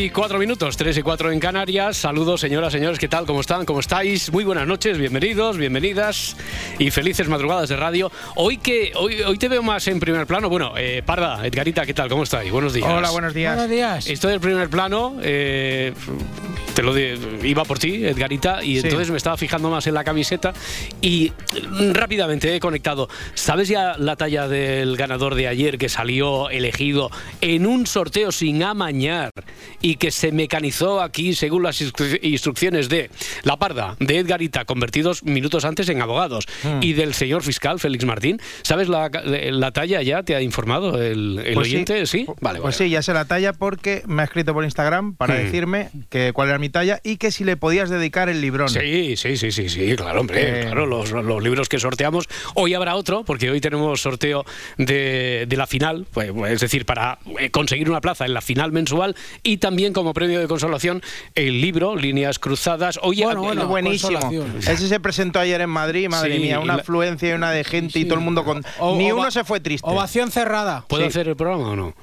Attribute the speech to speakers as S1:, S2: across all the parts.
S1: Y cuatro minutos, tres y cuatro en Canarias. Saludos, señoras, señores, ¿qué tal? ¿Cómo están? ¿Cómo estáis? Muy buenas noches, bienvenidos, bienvenidas y felices madrugadas de radio. Hoy que hoy, hoy te veo más en primer plano. Bueno, eh, Parda, Edgarita, ¿qué tal? ¿Cómo estáis? Buenos días.
S2: Hola, buenos días.
S3: Buenos días.
S1: Estoy en primer plano. eh, te lo di- iba por ti, Edgarita, y
S2: Sí.
S1: entonces me estaba fijando más en la camiseta y mm, rápidamente he conectado. ¿Sabes ya la talla del ganador de ayer que salió elegido en un sorteo sin amañar y que se mecanizó aquí según las instru- instrucciones de La Parda, de Edgarita, convertidos minutos antes en abogados, y del señor fiscal Félix Martín? ¿Sabes la, la talla ya? ¿Te ha informado el, el
S2: Pues sí.
S1: oyente? Sí, vale,
S2: Pues
S1: vale.
S2: sí, ya sé la talla porque me ha escrito por Instagram para
S1: Hmm.
S2: decirme que cuál era mi talla y que si le podías dedicar el librón.
S1: Sí, sí, sí, sí, sí, claro, hombre,
S2: Eh,
S1: claro, los, los libros que sorteamos. Hoy habrá otro, porque hoy tenemos sorteo de, de la final, pues, es decir, para eh, conseguir una plaza en la final mensual y también como premio de consolación el libro Líneas Cruzadas. Oye,
S3: Bueno, bueno,
S2: buenísimo. Ese se presentó ayer en Madrid, madre
S1: Sí,
S2: mía, una
S1: y la-
S2: afluencia y una de gente y
S3: Sí.
S2: todo el mundo con...
S3: O-
S2: ni uno se fue triste.
S3: Ovación cerrada.
S1: ¿puedo
S2: sí.
S1: hacer el programa o no?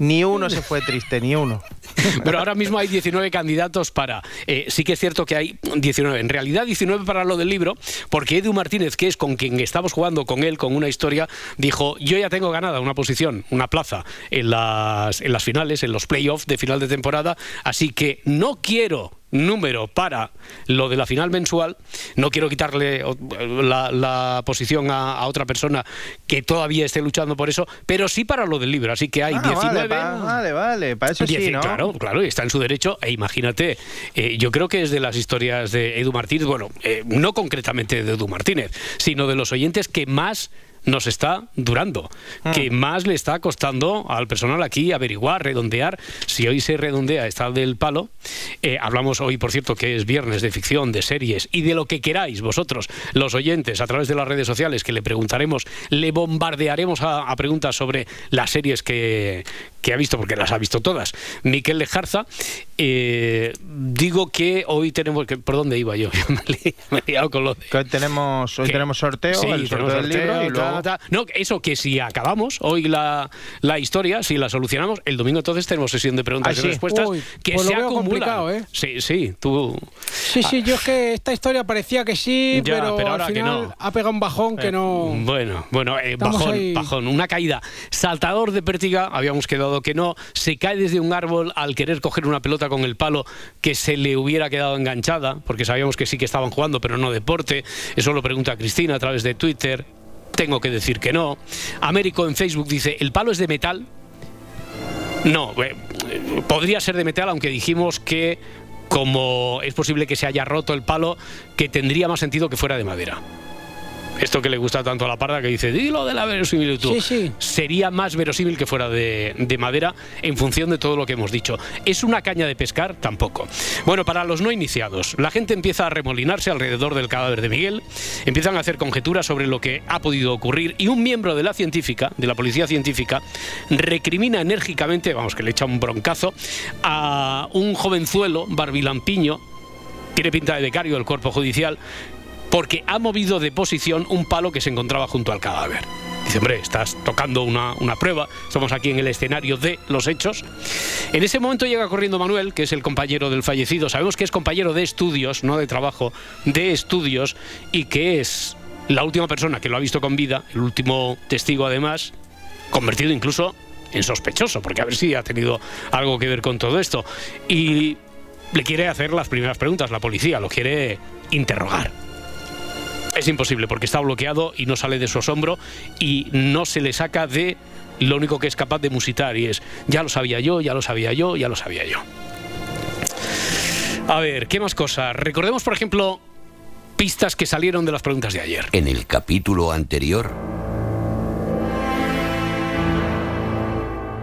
S2: Ni uno se fue triste, ni uno.
S1: Pero ahora mismo hay 19 candidatos para. eh, sí que es cierto que hay 19. En realidad 19 para lo del libro, porque Edu Martínez, que es con quien estamos jugando con él, con una historia, dijo: Yo ya tengo ganada una posición, una plaza en las, en las finales, en los playoffs de final de temporada, así que no quiero número para lo de la final mensual, no quiero quitarle la, la posición a, a otra persona que todavía esté luchando por eso, pero sí para lo del libro, así que hay
S2: Ah,
S1: 19.
S2: Vale, pa- vale, vale, para eso sí.
S1: Claro, claro, está en su derecho. E imagínate, eh, yo creo que es de las historias de Edu Martínez, bueno, eh, no concretamente de Edu Martínez, sino de los oyentes que más nos está durando,
S2: Hmm.
S1: que más le está costando al personal aquí averiguar, redondear. Si hoy se redondea está del palo, eh, hablamos hoy, por cierto, que es viernes de ficción, de series y de lo que queráis vosotros, los oyentes, a través de las redes sociales, que le preguntaremos, le bombardearemos a, a preguntas sobre las series que, que ha visto, porque las ha visto todas. Miquel Lejarza, eh, digo que hoy tenemos que. ¿Por dónde iba yo? me, he me he liado con lo de-
S2: Que hoy tenemos, hoy
S1: que-
S2: tenemos sorteo,
S1: Sí,
S2: el sorteo
S1: tenemos
S2: del
S1: sorteo,
S2: libro y luego...
S1: ta, ta. No, eso que si acabamos hoy la, la historia, si la solucionamos, el domingo entonces tenemos sesión de preguntas
S2: Ah,
S1: y
S2: sí.
S1: respuestas
S3: Uy,
S1: que
S3: pues lo
S1: se
S3: veo
S1: acumulan.
S3: complicado, ¿eh?
S1: Sí, sí, tú.
S3: Sí, sí, yo es que esta historia parecía que sí,
S1: Ya,
S3: pero,
S1: pero ahora
S3: al
S1: que
S3: final
S1: no.
S3: ha pegado un bajón que no.
S1: Bueno, bueno, eh, bajón,
S3: ahí.
S1: bajón, una caída. Saltador de pértiga, habíamos quedado que no. Se cae desde un árbol al querer coger una pelota con el palo que se le hubiera quedado enganchada, porque sabíamos que sí que estaban jugando, pero no deporte. Eso lo pregunta Cristina a través de Twitter. Tengo que decir que no. Américo en Facebook dice, ¿el palo es de metal? No, eh, podría ser de metal, aunque dijimos que como es posible que se haya roto el palo, que tendría más sentido que fuera de madera. Esto que le gusta tanto a la parda que dice, dilo de la verosimilitud.
S3: Sí, sí.
S1: Sería más verosímil que fuera de, de madera en función de todo lo que hemos dicho. ¿Es una caña de pescar? Tampoco. Bueno, para los no iniciados, la gente empieza a remolinarse alrededor del cadáver de Miguel, empiezan a hacer conjeturas sobre lo que ha podido ocurrir y un miembro de la científica, de la policía científica, recrimina enérgicamente, vamos, que le echa un broncazo, a un jovenzuelo, barbilampiño, tiene pinta de becario del cuerpo judicial, porque ha movido de posición un palo que se encontraba junto al cadáver. Dice, hombre, estás tocando una, una prueba, estamos aquí en el escenario de los hechos. En ese momento llega corriendo Manuel, que es el compañero del fallecido. Sabemos que es compañero de estudios, no de trabajo, de estudios, y que es la última persona que lo ha visto con vida, el último testigo además, convertido incluso en sospechoso, porque a ver si ha tenido algo que ver con todo esto. Y le quiere hacer las primeras preguntas, la policía lo quiere interrogar. Es imposible porque está bloqueado y no sale de su asombro y no se le saca de lo único que es capaz de musitar y es ya lo sabía yo, ya lo sabía yo, ya lo sabía yo. A ver, ¿qué más cosas? Recordemos, por ejemplo, pistas que salieron de las preguntas de ayer.
S4: En el capítulo anterior,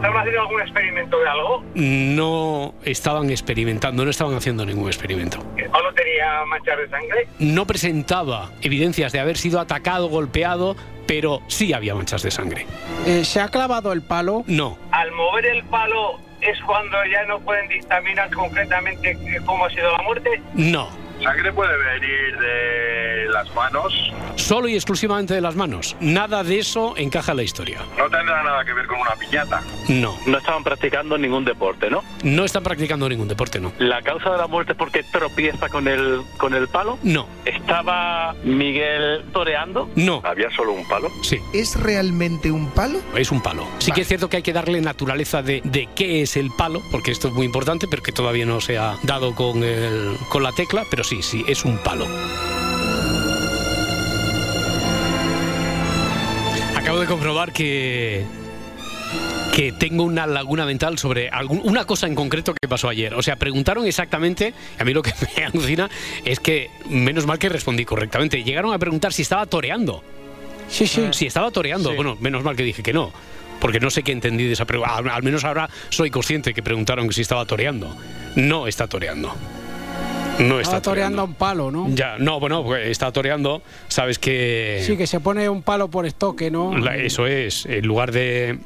S5: ¿Estaban haciendo algún experimento de algo?
S1: No estaban experimentando, no estaban haciendo ningún experimento.
S5: ¿El palo tenía manchas de sangre?
S1: No presentaba evidencias de haber sido atacado, golpeado, pero sí había manchas de sangre.
S3: Eh, ¿Se ha clavado el palo?
S1: No,
S5: Al mover el palo es cuando ya no pueden dictaminar concretamente cómo ha sido la muerte.
S1: no.
S6: Sangre puede venir de las manos.
S1: Solo y exclusivamente de las manos. Nada de eso encaja en la historia.
S6: No tendrá nada que ver con una piñata.
S1: No.
S7: No estaban practicando ningún deporte, ¿no?
S1: No están practicando ningún deporte, no.
S7: La causa de la muerte es porque tropieza con el, con el palo.
S1: No,
S7: ¿Estaba Miguel toreando?
S1: no.
S6: Había solo un palo.
S1: Sí,
S8: ¿Es realmente un palo?
S1: es un palo. Sí que es cierto que hay que darle naturaleza de, de qué es el palo, porque esto es muy importante, pero que todavía no se ha dado con, el- con la tecla, pero sí, sí, es un palo. Acabo de comprobar que que tengo una laguna mental sobre algún- una cosa en concreto que pasó ayer. O sea, preguntaron exactamente, a mí lo que me alucina es que menos mal que respondí correctamente. Llegaron a preguntar si estaba toreando.
S3: Sí, sí.
S1: Si estaba toreando,
S2: Sí.
S1: bueno, menos mal que dije que no. Porque no sé qué entendí de esa pregunta. Al, al menos ahora soy consciente que preguntaron si estaba toreando. No está toreando. No está
S3: toreando un palo, ¿no?
S1: Ya, no, bueno, pues está toreando. Sabes que.
S3: Sí, que se pone un palo por estoque, ¿no?
S1: la- eso es, en lugar de.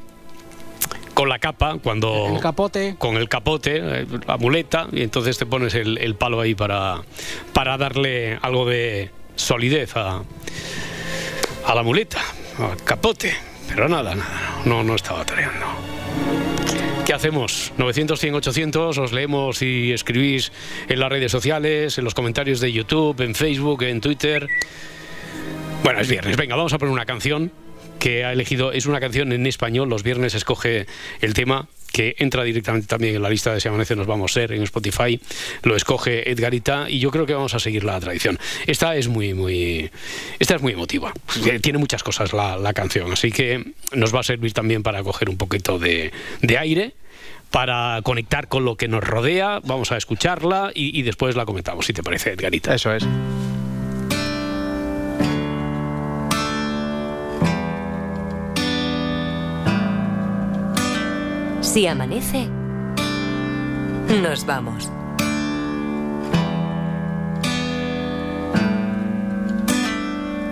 S1: Con la capa, cuando.
S3: El capote.
S1: Con el capote, eh, la muleta, y entonces te pones el, el palo ahí para, para darle algo de solidez a, a la muleta, al capote. Pero nada, nada, no, no estaba toreando. ¿Qué hacemos? 900, 100, 800, os leemos y escribís en las redes sociales, en los comentarios de YouTube, en Facebook, en Twitter. Bueno, es viernes, venga, vamos a poner una canción que ha elegido, es una canción en español, los viernes escoge el tema que entra directamente también en la lista de Si Amanece Nos Vamos a Ser en Spotify, lo escoge Edgarita y yo creo que vamos a seguir la tradición. Esta es muy, muy, esta es muy emotiva, Eh, tiene muchas cosas la, la canción, así que nos va a servir también para coger un poquito de, de aire para conectar con lo que nos rodea, vamos a escucharla y, y después la comentamos, si te parece, Edgarita.
S2: Eso es.
S9: Si amanece, nos vamos.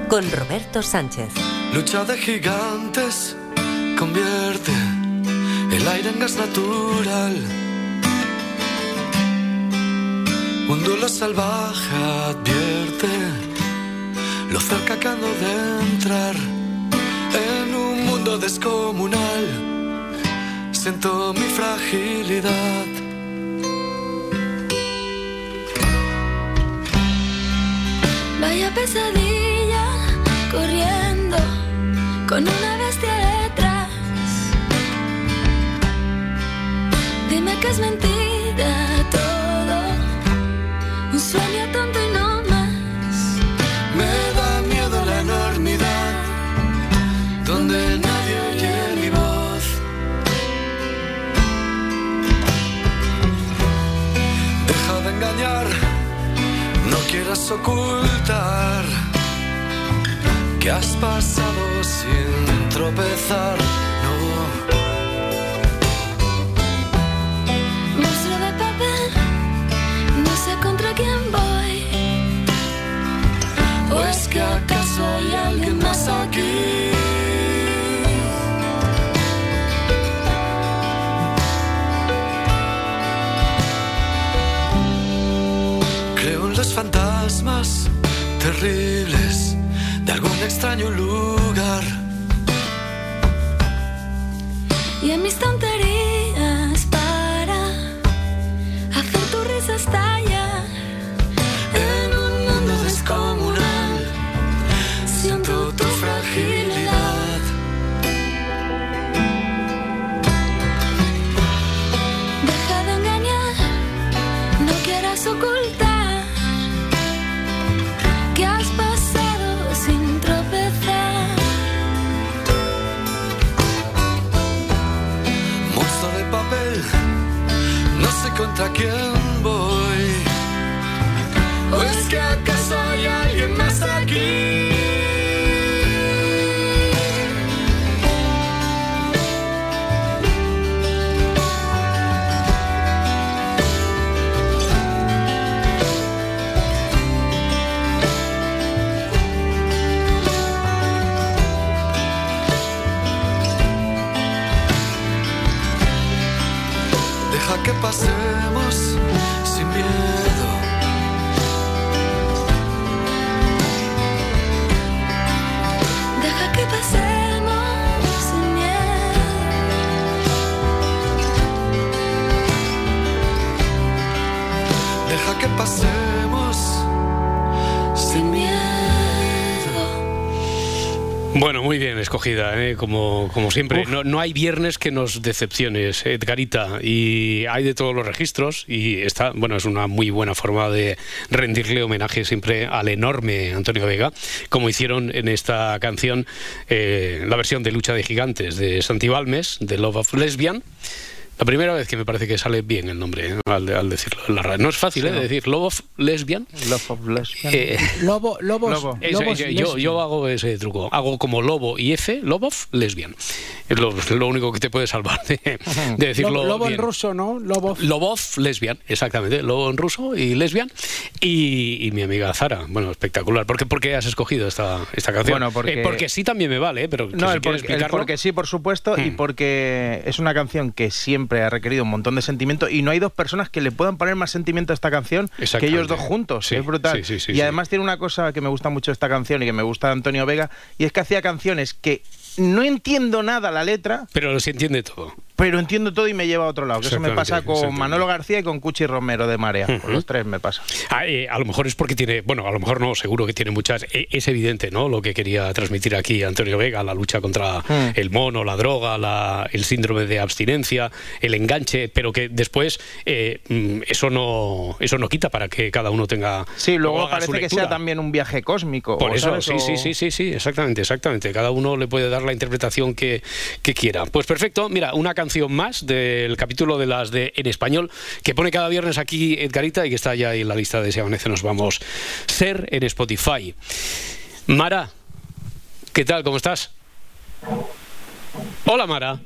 S9: Con Roberto Sánchez.
S10: Lucha de gigantes convierte el aire en gas natural. Un duelo salvaje advierte lo cerca que ando de entrar en un mundo descomunal. Siento mi fragilidad.
S11: Vaya pesadilla corriendo con una bestia detrás. Dime que es mentira todo, un sueño tonto y no
S10: no quieras ocultar que has pasado sin tropezar. Extraño lugar.
S11: Y en mis tonterías aqui
S10: girl
S1: Bueno, muy bien escogida, ¿eh? como, como siempre. No, no hay viernes que nos decepciones, Edgarita, y hay de todos los registros y está, bueno, es una muy buena forma de rendirle homenaje siempre al enorme Antonio Vega, como hicieron en esta canción eh, la versión de Lucha de Gigantes de Santi Balmes, de Love of Lesbian. La primera vez que me parece que sale bien el nombre ¿eh? al, al decirlo en la radio. No es fácil ¿eh?
S2: Sí.
S1: decir Love of Lesbian.
S2: Love of Lesbian.
S1: Eh,
S3: Lobo, lobos,
S2: Lobo.
S1: Eso,
S3: lobos
S1: yo, yo,
S3: lesbian.
S1: yo hago ese truco. Hago como lobo y F, Lobov, lesbian. Es lo, lo único que te puede salvar de, de decirlo.
S3: Lobo, lobo en
S1: bien.
S3: ruso, ¿no? Lobo.
S1: Lobov, lesbian, exactamente. Lobo en ruso y lesbian. Y, y mi amiga Zara. Bueno, espectacular. ¿Por qué, por qué has escogido esta, esta canción?
S2: Bueno, porque-
S1: Eh, porque sí también me vale, ¿eh? pero
S2: No,
S1: si
S2: el, porque, el porque sí, por supuesto, y
S1: Hmm.
S2: porque es una canción que siempre ha requerido un montón de sentimiento y no hay dos personas que le puedan poner más sentimiento a esta canción que ellos dos juntos.
S1: Sí,
S2: es brutal.
S1: sí, sí, sí,
S2: y además tiene una cosa que me gusta mucho esta canción y que me gusta de Antonio Vega, y es que hacía canciones que no entiendo nada la letra,
S1: Pero se entiende todo.
S2: Pero entiendo todo y me lleva a otro lado. Que eso me pasa con. Manolo García y con Cuchi Romero de Marea. Con
S1: Ujú.
S2: los tres me pasa.
S1: Ah, eh, a lo mejor es porque tiene, bueno, a lo mejor no, seguro que tiene muchas. eh, es evidente, ¿no? Lo que quería transmitir aquí Antonio Vega, la lucha contra
S2: Mm.
S1: el mono, la droga, la- el síndrome de abstinencia, el enganche, pero que después eh, mm, eso no eso no quita para que cada uno tenga.
S2: Sí, luego parece que sea también un viaje cósmico.
S1: Por eso,
S2: ¿sabes?
S1: sí,
S2: O-
S1: sí, sí, sí, sí, exactamente, exactamente. Cada uno le puede dar la interpretación que, que quiera. Pues perfecto, mira, una canción más del capítulo de las de en español que pone cada viernes aquí Edgarita y que está ya en la lista de Si Amanece Nos Vamos Ser en Spotify. Mara, ¿qué tal? ¿Cómo estás? Hola Mara.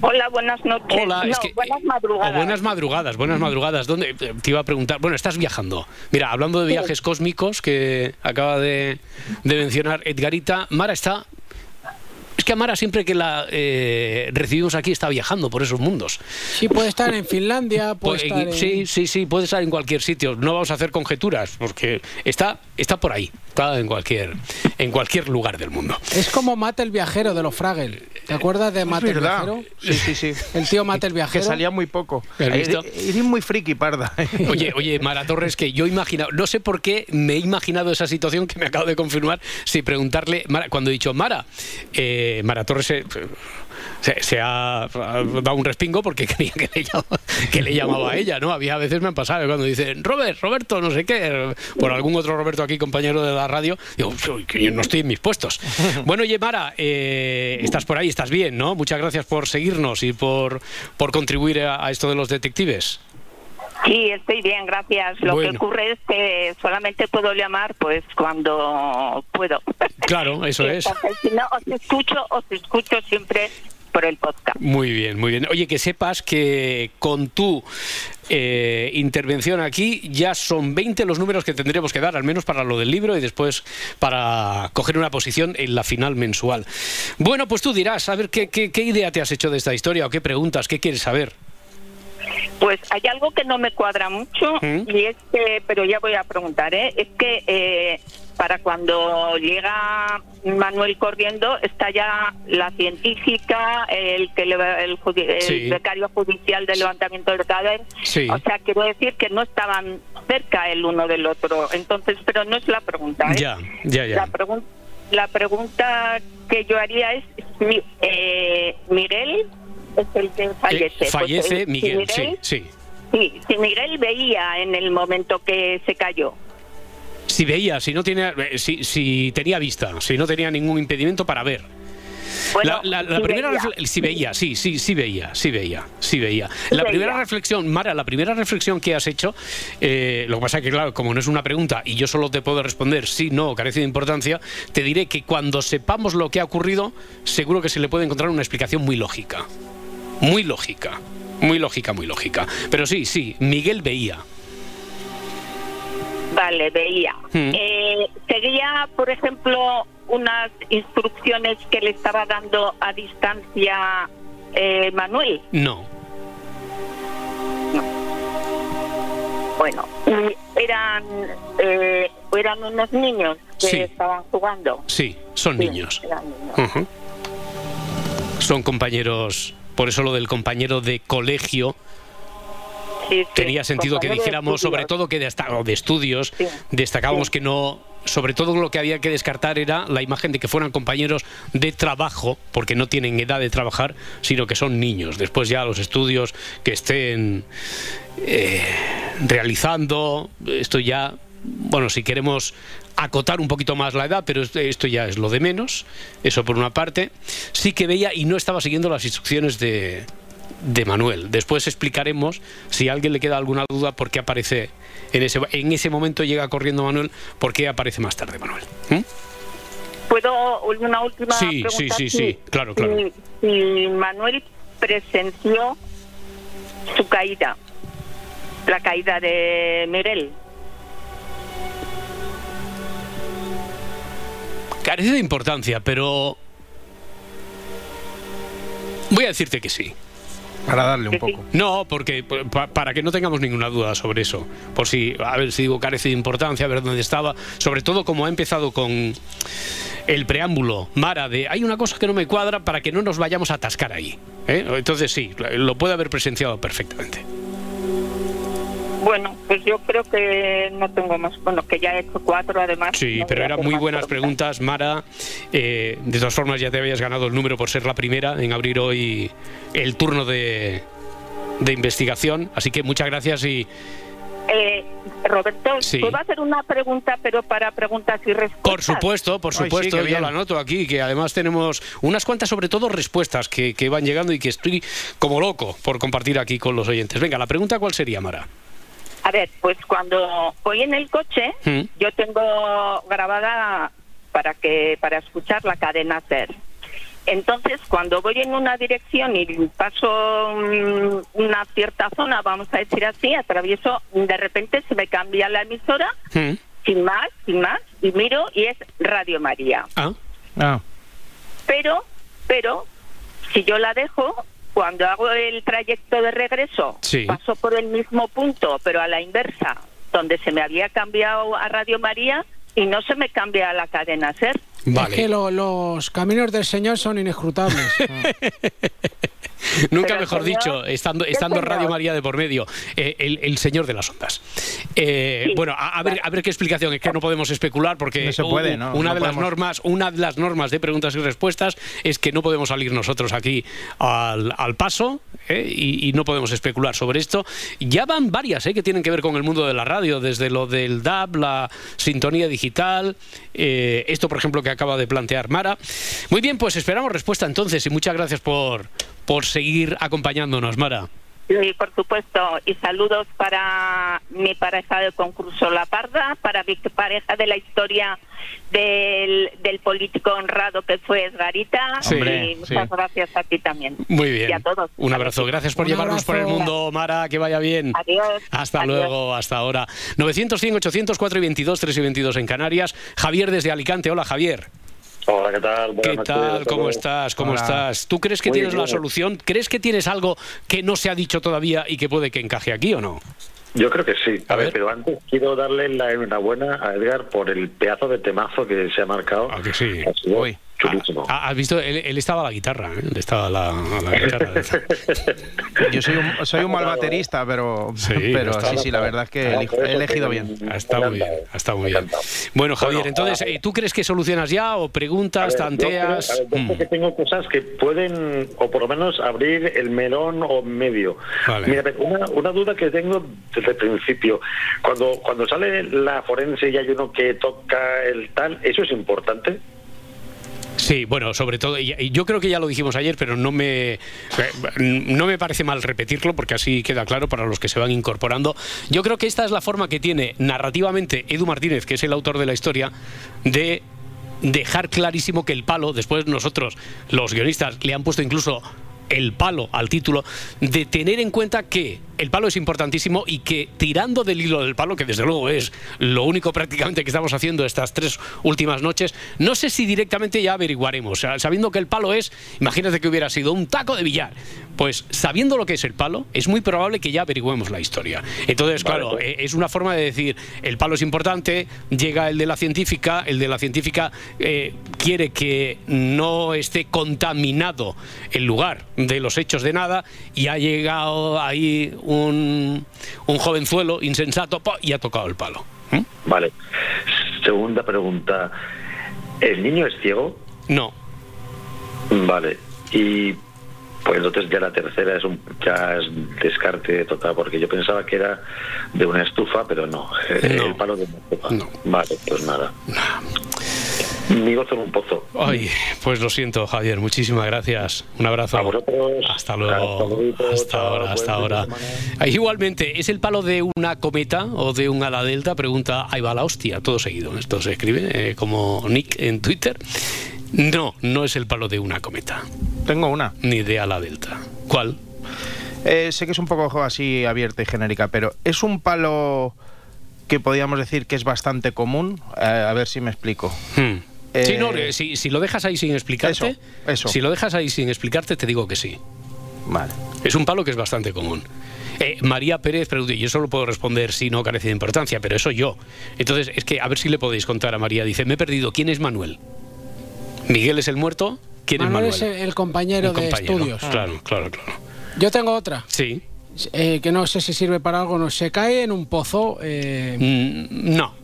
S12: Hola, buenas noches.
S1: Hola,
S12: No,
S1: es que-
S12: buenas madrugadas.
S1: O buenas madrugadas, buenas madrugadas. ¿Dónde eh, te iba a preguntar? Bueno, estás viajando. Mira, hablando de viajes cósmicos que acaba de, de mencionar Edgarita, Mara está. Es que a Mara siempre que la eh, recibimos aquí está viajando por esos mundos.
S3: Sí, puede estar en Finlandia, puede
S1: Pues,
S3: estar en...
S1: Sí, sí, sí, puede estar en cualquier sitio. No vamos a hacer conjeturas porque está, está por ahí, está en cualquier, en cualquier lugar del mundo.
S3: Es como Mate el viajero de los Fraggle. ¿Te acuerdas de Mate el viajero?
S2: Sí, sí, sí.
S3: El tío Mate el
S2: Que
S3: viajero.
S2: salía muy poco.
S1: ¿Has visto?
S2: Eres muy friki, parda.
S1: Oye, oye, Mara Torres, que yo he imaginado, no sé por qué me he imaginado esa situación que me acabo de confirmar, si preguntarle, Mara, cuando he dicho Mara, eh, Mara Torres se, se- se ha, dado un respingo porque creía que le, llamaba, que le llamaba a ella, ¿no? Había a veces me han pasado cuando dicen Robert, Roberto, no sé qué, por algún otro Roberto aquí, compañero de la radio, digo, "Uy, que yo no estoy en mis puestos. Bueno, oye, Mara, eh, estás por ahí, estás bien, ¿no? Muchas gracias por seguirnos y por, por contribuir a- a esto de los detectives.
S12: Sí, estoy bien, gracias. Lo
S1: Bueno.
S12: que ocurre es que solamente puedo llamar pues cuando puedo.
S1: Claro, eso es.
S12: Entonces, si no, os escucho, os escucho siempre por el podcast.
S1: Muy bien, muy bien. Oye, que sepas que con tu eh, intervención aquí ya son 20 los números que tendremos que dar, al menos para lo del libro y después para coger una posición en la final mensual. Bueno, pues tú dirás, a ver, ¿qué, qué, qué idea te has hecho de esta historia o qué preguntas, qué quieres saber?
S12: Pues hay algo que no me cuadra mucho
S1: ¿Mm?
S12: y es que, pero ya voy a preguntar, ¿eh? es que eh, para cuando llega Manuel corriendo está ya la científica, el que le- el, el
S1: Sí.
S12: becario judicial del levantamiento del cadáver.
S1: Sí.
S12: O sea, quiero decir que no estaban cerca el uno del otro. Entonces, pero no es la pregunta. ¿eh?
S1: Ya, ya, ya.
S12: La, pregun- la pregunta que yo haría es, eh, Miguel es el que fallece.
S1: Eh,
S12: Pues,
S1: fallece
S12: eh, si
S1: Miguel, sí, sí.
S12: Sí, si Miguel veía en el momento que se cayó.
S1: Si veía, si no tenía, eh, si, si tenía vista, si no tenía ningún impedimento para ver.
S12: Bueno,
S1: la, la- la
S12: si
S1: primera
S12: veía.
S1: sí veía, sí, sí, sí veía, sí veía, sí veía.
S12: Sí
S1: La primera
S12: veía.
S1: reflexión, Mara, la primera reflexión que has hecho, eh, lo que pasa es que claro, como no es una pregunta y yo solo te puedo responder sí, no, carece de importancia, te diré que cuando sepamos lo que ha ocurrido, seguro que se le puede encontrar una explicación muy lógica, muy lógica, muy lógica, muy lógica. Pero sí, sí, Miguel veía.
S12: Vale, veía.
S1: Mm.
S12: Eh, seguía, por ejemplo, unas instrucciones que le estaba dando a distancia eh, Manuel.
S1: No,
S12: Bueno, y eran eh, eran unos niños que
S1: Sí.
S12: estaban jugando.
S1: sí, son
S12: Sí,
S1: niños.
S12: eran niños.
S1: Ujú. Son compañeros, por eso lo del compañero de colegio
S12: Sí, sí,
S1: tenía sentido que dijéramos, sobre todo que de, hasta- de estudios,
S12: Sí.
S1: destacábamos que no sobre todo lo que había que descartar era la imagen de que fueran compañeros de trabajo, porque no tienen edad de trabajar, sino que son niños. Después ya los estudios que estén eh, realizando, esto ya, bueno, si queremos acotar un poquito más la edad, pero esto- esto ya es lo de menos, eso por una parte. Sí que veía y no estaba siguiendo las instrucciones de, de Manuel. Después explicaremos, si a alguien le queda alguna duda, por qué aparece en ese, en ese momento llega corriendo Manuel, por qué aparece más tarde Manuel. ¿Mm?
S12: ¿Puedo una última
S1: Sí,
S12: pregunta?
S1: sí, sí,
S12: Si-
S1: sí, claro, claro.
S12: Si, si Manuel presenció su caída, la caída de Mirel.
S1: Carece de importancia, pero voy a decirte que sí.
S2: Para darle un poco.
S1: No, porque pa- para que no tengamos ninguna duda sobre eso. Por si, a ver si digo carece de importancia, a ver dónde estaba. Sobre todo como ha empezado con el preámbulo, Mara, de hay una cosa que no me cuadra para que no nos vayamos a atascar ahí. ¿eh? Entonces sí, lo puede haber presenciado perfectamente.
S12: Bueno, pues yo creo que no tengo más. Bueno, que ya he hecho cuatro además.
S1: Sí,
S12: No
S1: pero eran muy buenas preguntas, Mara. Eh, de todas formas, ya te habías ganado el número por ser la primera en abrir hoy el turno de, de investigación. Así que muchas gracias y
S12: Eh, Roberto,
S1: Sí.
S12: ¿puedo hacer una pregunta, pero para preguntas y respuestas?
S1: Por supuesto, por
S2: Ay, sí,
S1: supuesto, yo la anoto aquí, que además tenemos unas cuantas, sobre todo, respuestas que, que van llegando y que estoy como loco por compartir aquí con los oyentes. Venga, la pregunta cuál sería, Mara.
S12: A ver, pues cuando voy en el coche, yo tengo grabada para que para escuchar la cadena SER. Entonces, cuando voy en una dirección y paso una cierta zona, vamos a decir así, atravieso, de repente se me cambia la emisora, sin más, sin más, y miro y es Radio María.
S1: Ah,
S2: Ah,
S12: Pero, pero, si yo la dejo, cuando hago el trayecto de regreso,
S1: Sí.
S12: paso por el mismo punto, pero a la inversa, donde se me había cambiado a Radio María y no se me cambia a la cadena SER.
S1: Vale.
S3: Es que lo- los caminos del Señor son inescrutables.
S1: Nunca
S12: Pero,
S1: mejor
S12: señor,
S1: dicho, estando,
S12: ¿qué
S1: estando
S12: señor?
S1: Radio María de por medio, eh, el, el señor de las ondas. Eh,
S12: Sí,
S1: bueno, a, a ver, a ver qué explicación, es que no podemos especular porque
S2: No se puede, ¿no?
S1: una
S2: No
S1: de las normas, una de las normas de preguntas y respuestas es que no podemos salir nosotros aquí al, al paso ¿eh? y, y no podemos especular sobre esto. Ya van varias ¿eh? que tienen que ver con el mundo de la radio, desde lo del DAB, la sintonía digital, eh, esto por ejemplo que acaba de plantear Mara. Muy bien, pues esperamos respuesta entonces y muchas gracias por, por seguir acompañándonos, Mara.
S12: Y por supuesto, y saludos para mi pareja de concurso La Parda, para mi pareja de la historia del, del político honrado que fue Esgarita.
S1: Sí.
S12: y muchas
S2: sí.
S12: gracias a ti también.
S1: Muy bien.
S12: Y a todos.
S1: Un abrazo. Gracias por
S3: Un
S1: llevarnos por el mundo, Mara. Que vaya bien.
S12: Adiós.
S1: Hasta
S12: Adiós.
S1: luego, hasta ahora. 900, 100, 800, 4 y 22, 3 y 22 en Canarias. Javier desde Alicante. Hola, Javier.
S6: Hola, ¿qué tal? Buenas
S1: ¿Qué
S6: noches
S1: tal? ¿Cómo estás? ¿Cómo
S2: Hola.
S1: estás? ¿Tú crees que
S6: Muy
S1: tienes la
S6: bien.
S1: solución? ¿Crees que tienes algo que no se ha dicho todavía y que puede que encaje aquí o no?
S6: Yo creo que sí.
S1: A
S6: A, ver,
S1: ver.
S6: pero antes quiero darle la enhorabuena a Edgar por el pedazo de temazo que se ha marcado.
S1: ¿A que sí?
S2: Uy.
S6: Chulísimo.
S1: Ah, ¿Has visto? Él, él estaba a la guitarra. ¿eh? Él estaba a la, a la guitarra.
S2: yo soy un, soy un mal baterista, pero,
S1: Sí,
S2: pero
S1: está-
S2: sí, sí, la verdad es que
S6: Ah,
S2: he, he elegido bien.
S1: Ha estado muy bien, ha estado muy bien. Bueno, Javier, entonces, eh, ¿tú crees que solucionas ya o preguntas,
S6: ver, yo creo-
S1: tanteas?
S6: a ver, yo
S1: Mm.
S6: creo que tengo cosas que pueden, o por lo menos abrir el melón o medio.
S1: Vale.
S6: Mira, una, una duda que tengo desde el principio. Cuando, cuando sale la forense y hay uno que toca el tal, ¿eso es importante?
S1: Sí, bueno, sobre todo, y- yo creo que ya lo dijimos ayer, pero no me, eh, no me parece mal repetirlo porque así queda claro para los que se van incorporando. Yo creo que esta es la forma que tiene narrativamente Edu Martínez, que es el autor de la historia, de dejar clarísimo que el palo, después nosotros, los guionistas, le han puesto incluso el palo al título, de tener en cuenta que el palo es importantísimo y que tirando del hilo del palo, que desde luego es lo único prácticamente que estamos haciendo estas tres últimas noches, no sé si directamente ya averiguaremos. Sabiendo que el palo es, imagínate que hubiera sido un taco de billar, pues sabiendo lo que es el palo, es muy probable que ya averigüemos la historia. Entonces,
S6: Vale,
S1: claro,
S6: pues.
S1: eh, es una forma de decir, el palo es importante, llega el de la científica, el de la científica eh, quiere que no esté contaminado el lugar de los hechos de nada y ha llegado ahí un, un jovenzuelo insensato y ha tocado el palo. ¿Mm?
S6: Vale. segunda pregunta. ¿El niño es ciego?
S1: No.
S6: Vale. Y pues entonces ya la tercera es un ya es descarte total, porque yo pensaba que era de una estufa, pero no. eh,
S1: No.
S6: El palo de una estufa. Vale, pues nada. Ni gozo en un pozo.
S1: Ay, pues lo siento, Javier. Muchísimas gracias. Un abrazo. Hasta luego. Hasta ahora, hasta ahora. Ah, Igualmente, ¿es el palo de una cometa o de un ala delta? Pregunta, ahí va la hostia, todo seguido. Esto se escribe eh, como Nick en Twitter. No, no es el palo de una cometa.
S2: Tengo una.
S1: Ni de ala delta. ¿Cuál?
S2: Eh, sé que es un poco así abierta y genérica, pero es un palo que podríamos decir que es bastante común. Eh, a ver si me explico.
S1: Hmm.
S2: Eh,
S1: Sí, no, si, si lo dejas ahí sin explicarte,
S2: Eso, eso.
S1: si lo dejas ahí sin explicarte, te digo que sí.
S2: Vale.
S1: Es un palo que es bastante común. Eh, María Pérez pregunta, y yo solo puedo responder si no carece de importancia, pero eso yo. Entonces, es que a ver si le podéis contar a María. Dice, me he perdido, ¿quién es Manuel? ¿Miguel es el muerto? ¿Quién
S3: Manuel
S1: es Manuel?
S3: el, el compañero
S1: El
S3: de
S1: compañero.
S3: estudios.
S1: Claro, claro, claro.
S3: Yo tengo otra.
S1: Sí.
S3: eh, que no sé si sirve para algo. No se cae en un pozo. eh,
S1: Mm, no.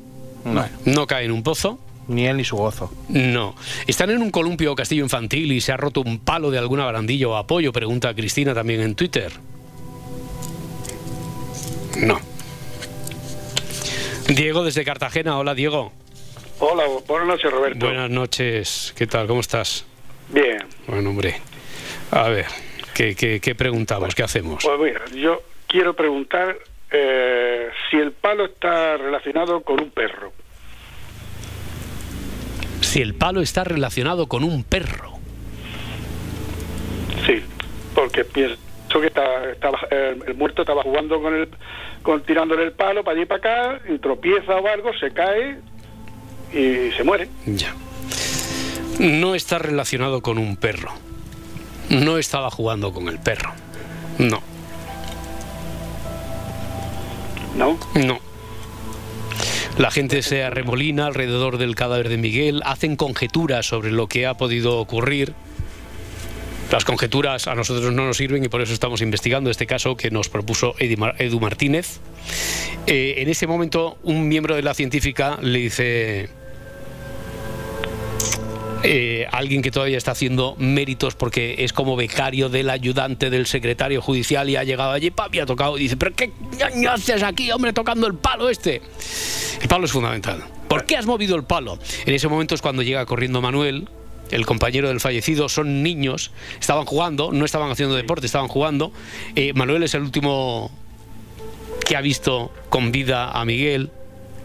S2: No.
S1: No cae en un pozo.
S2: Ni él ni su gozo.
S1: No. ¿Están en un columpio o castillo infantil y se ha roto un palo de alguna barandilla o apoyo? Pregunta Cristina también en Twitter. No. Diego desde Cartagena. Hola, Diego.
S13: Hola, buenas noches, Roberto.
S1: Buenas noches. ¿Qué tal? ¿Cómo estás?
S13: Bien,
S1: Bueno, hombre. A ver, ¿qué, qué, qué preguntamos? ¿Qué hacemos?
S13: pues mira, yo quiero preguntar eh, si el palo está relacionado con un perro.
S1: Si el palo está relacionado con un perro.
S13: Sí, porque pienso que está, estaba, eh, el muerto estaba jugando con el, con tirándole el palo para allí y para acá, y tropieza o algo, se cae y se muere.
S1: Ya. No está relacionado con un perro. No estaba jugando con el perro. No.
S13: ¿No?
S1: No. La gente se arremolina alrededor del cadáver de Miguel, hacen conjeturas sobre lo que ha podido ocurrir. Las conjeturas a nosotros no nos sirven y por eso estamos investigando este caso que nos propuso Edu Martínez. Eh, en ese momento, un miembro de la científica le dice eh, alguien que todavía está haciendo méritos porque es como becario del ayudante del secretario judicial y ha llegado allí, papi, ha tocado y dice, pero ¿qué haces aquí, hombre, tocando el palo este? El palo es fundamental. ¿Por qué has movido el palo? En ese momento es cuando llega corriendo Manuel, el compañero del fallecido, son niños, estaban jugando, no estaban haciendo deporte, estaban jugando. Eh, Manuel es el último que ha visto con vida a Miguel,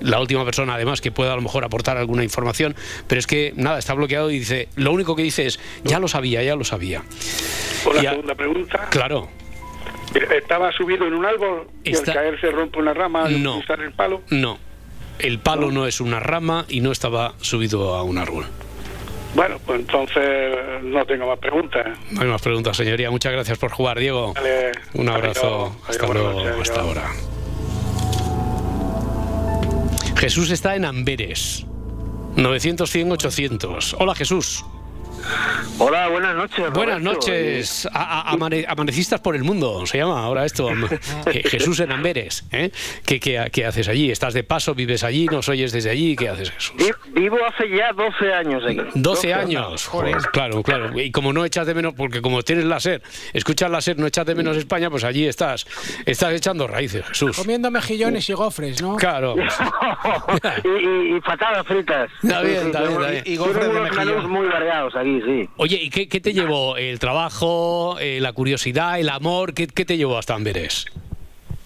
S1: la última persona además que pueda a lo mejor aportar alguna información, pero es que nada, está bloqueado y dice, lo único que dice es, ya lo sabía, ya lo sabía.
S13: Por la
S1: a-
S13: segunda pregunta,
S1: Claro,
S13: ¿estaba subido en un árbol y
S1: Está-
S13: al caer se rompe una rama y
S1: No.
S13: el palo?
S1: no. El palo no es una rama y no estaba subido a un árbol.
S13: Bueno, pues entonces no tengo más preguntas.
S1: No hay más preguntas, señoría. Muchas gracias por jugar, Diego.
S13: Vale,
S1: Un abrazo.
S13: adiós,
S1: Hasta
S13: adiós,
S1: luego. Hasta ahora. Jesús está en Amberes. 900, 100, 800. Hola, Jesús.
S14: Hola, buenas noches.
S1: Buenas
S14: Roberto.
S1: noches. A- a- amane- amanecistas por el mundo, se llama ahora esto. Jesús en Amberes. ¿eh? ¿Qué, qué, qué haces allí? ¿Estás de paso? ¿Vives allí? ¿Nos oyes desde allí? ¿Qué haces, Jesús?
S14: Vi- Vivo hace ya 12 años aquí.
S1: 12 años. Joder, claro, claro. Y como no echas de menos, porque como tienes láser, escuchas láser, no echas de menos España, pues allí estás. Estás echando raíces, Jesús.
S3: Comiendo mejillones y gofres, ¿no?
S1: Claro.
S14: y, y- y patatas fritas.
S1: Está bien, está bien, está bien. Y
S14: tenemos
S1: gofres de
S14: menús muy variados
S1: Oye, ¿y qué, qué te llevó? ¿El trabajo, eh, la curiosidad, el amor? ¿Qué, qué te llevó hasta Amberes?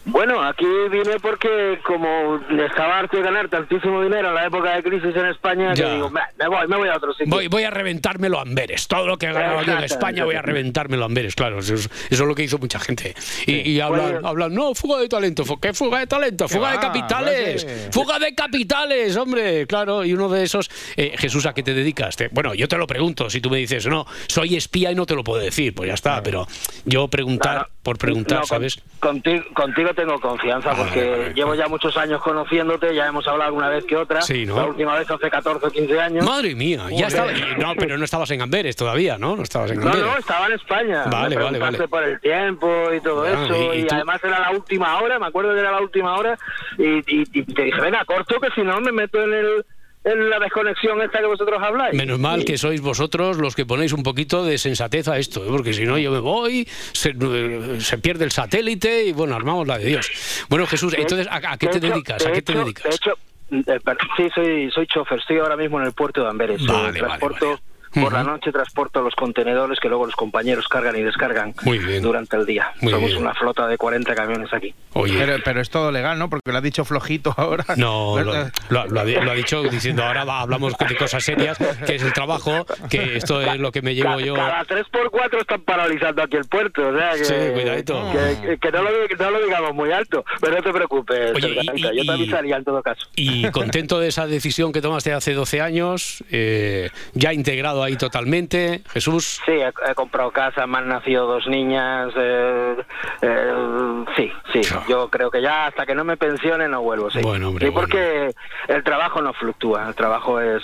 S14: Bueno, aquí vine porque como estaba harto de ganar tantísimo dinero en la época de crisis en España,
S1: Ya.
S14: que digo, "Bah, me voy, me voy a otro sitio.
S1: Voy, voy a reventármelo a Amberes. Todo lo que he ganado aquí en España voy a reventármelo a Amberes, claro. Eso es, eso es lo que hizo mucha gente. Y, y hablan,
S14: Bueno.
S1: hablan, no, fuga de talento. ¿Qué fuga de talento?
S2: ¿Qué
S1: Fuga de
S2: va?
S1: capitales.
S2: Vale.
S1: Fuga de capitales, hombre. Claro, y uno de esos... eh, Jesús, ¿a qué te dedicas? Te- bueno, yo te lo pregunto. Si tú me dices, no, soy espía y no te lo puedo decir, pues ya está. Pero yo preguntar por preguntar,
S14: No,
S1: ¿sabes?
S14: Contigo, contigo tengo confianza porque llevo ya muchos años conociéndote, ya hemos hablado alguna vez que otra.
S1: Sí, ¿no?
S14: La última vez hace 14 o 15 años.
S1: Madre mía, ya estaba... No, pero no estabas en Amberes todavía, ¿no? No estabas en
S14: No,
S1: Amberes.
S14: no, estaba en España.
S1: Vale,
S14: Me
S1: vale, vale.
S14: por el tiempo y todo
S1: Ah,
S14: eso.
S1: y- y
S14: Y, además era la última hora, me acuerdo que era la última hora. Y, y- y te dije, venga, corto, que si no me meto en el es la desconexión esta que vosotros habláis.
S1: Menos mal que sois vosotros los que ponéis un poquito de sensatez a esto, ¿eh? porque si no yo me voy, se, eh, se pierde el satélite y bueno, armamos la de Dios. Bueno, Jesús,
S14: De-
S1: entonces, ¿a, a qué
S14: de
S1: te dedicas?
S14: de
S1: ¿A qué te dedicas?
S14: De hecho, eh, per- sí, soy, soy chofer. Estoy ahora mismo en el puerto de Amberes. Eh,
S1: Vale, vale,
S14: Por la noche transporto los contenedores que luego los compañeros cargan y descargan
S1: Muy bien.
S14: durante el día.
S1: Muy
S14: Somos
S1: bien.
S14: una flota de 40 camiones aquí.
S1: Oye.
S2: Pero, pero es todo legal, ¿no? Porque lo ha dicho flojito ahora.
S1: No, lo, lo- lo ha, lo ha dicho diciendo ahora va- hablamos de cosas serias, que es el trabajo, que esto es lo que me llevo yo.
S14: Cada 3x4 están paralizando aquí el puerto. O sea que,
S1: Sí, cuidadito.
S14: Que, no, lo, que no lo digamos muy alto. Pero no te preocupes,
S1: Oye, y-
S14: Serganita,
S1: y-
S14: yo te
S1: y-
S14: avisaría en todo caso.
S1: Y contento de esa decisión que tomaste hace 12 años, eh, ya integrado ahí totalmente, Jesús.
S14: Sí, he, he comprado casa, me han nacido dos niñas. eh, eh, sí, sí. Yo creo que ya hasta que no me pensione no vuelvo. Sí,
S1: Bueno, hombre,
S14: Sí, porque el trabajo no fluctúa. El trabajo es.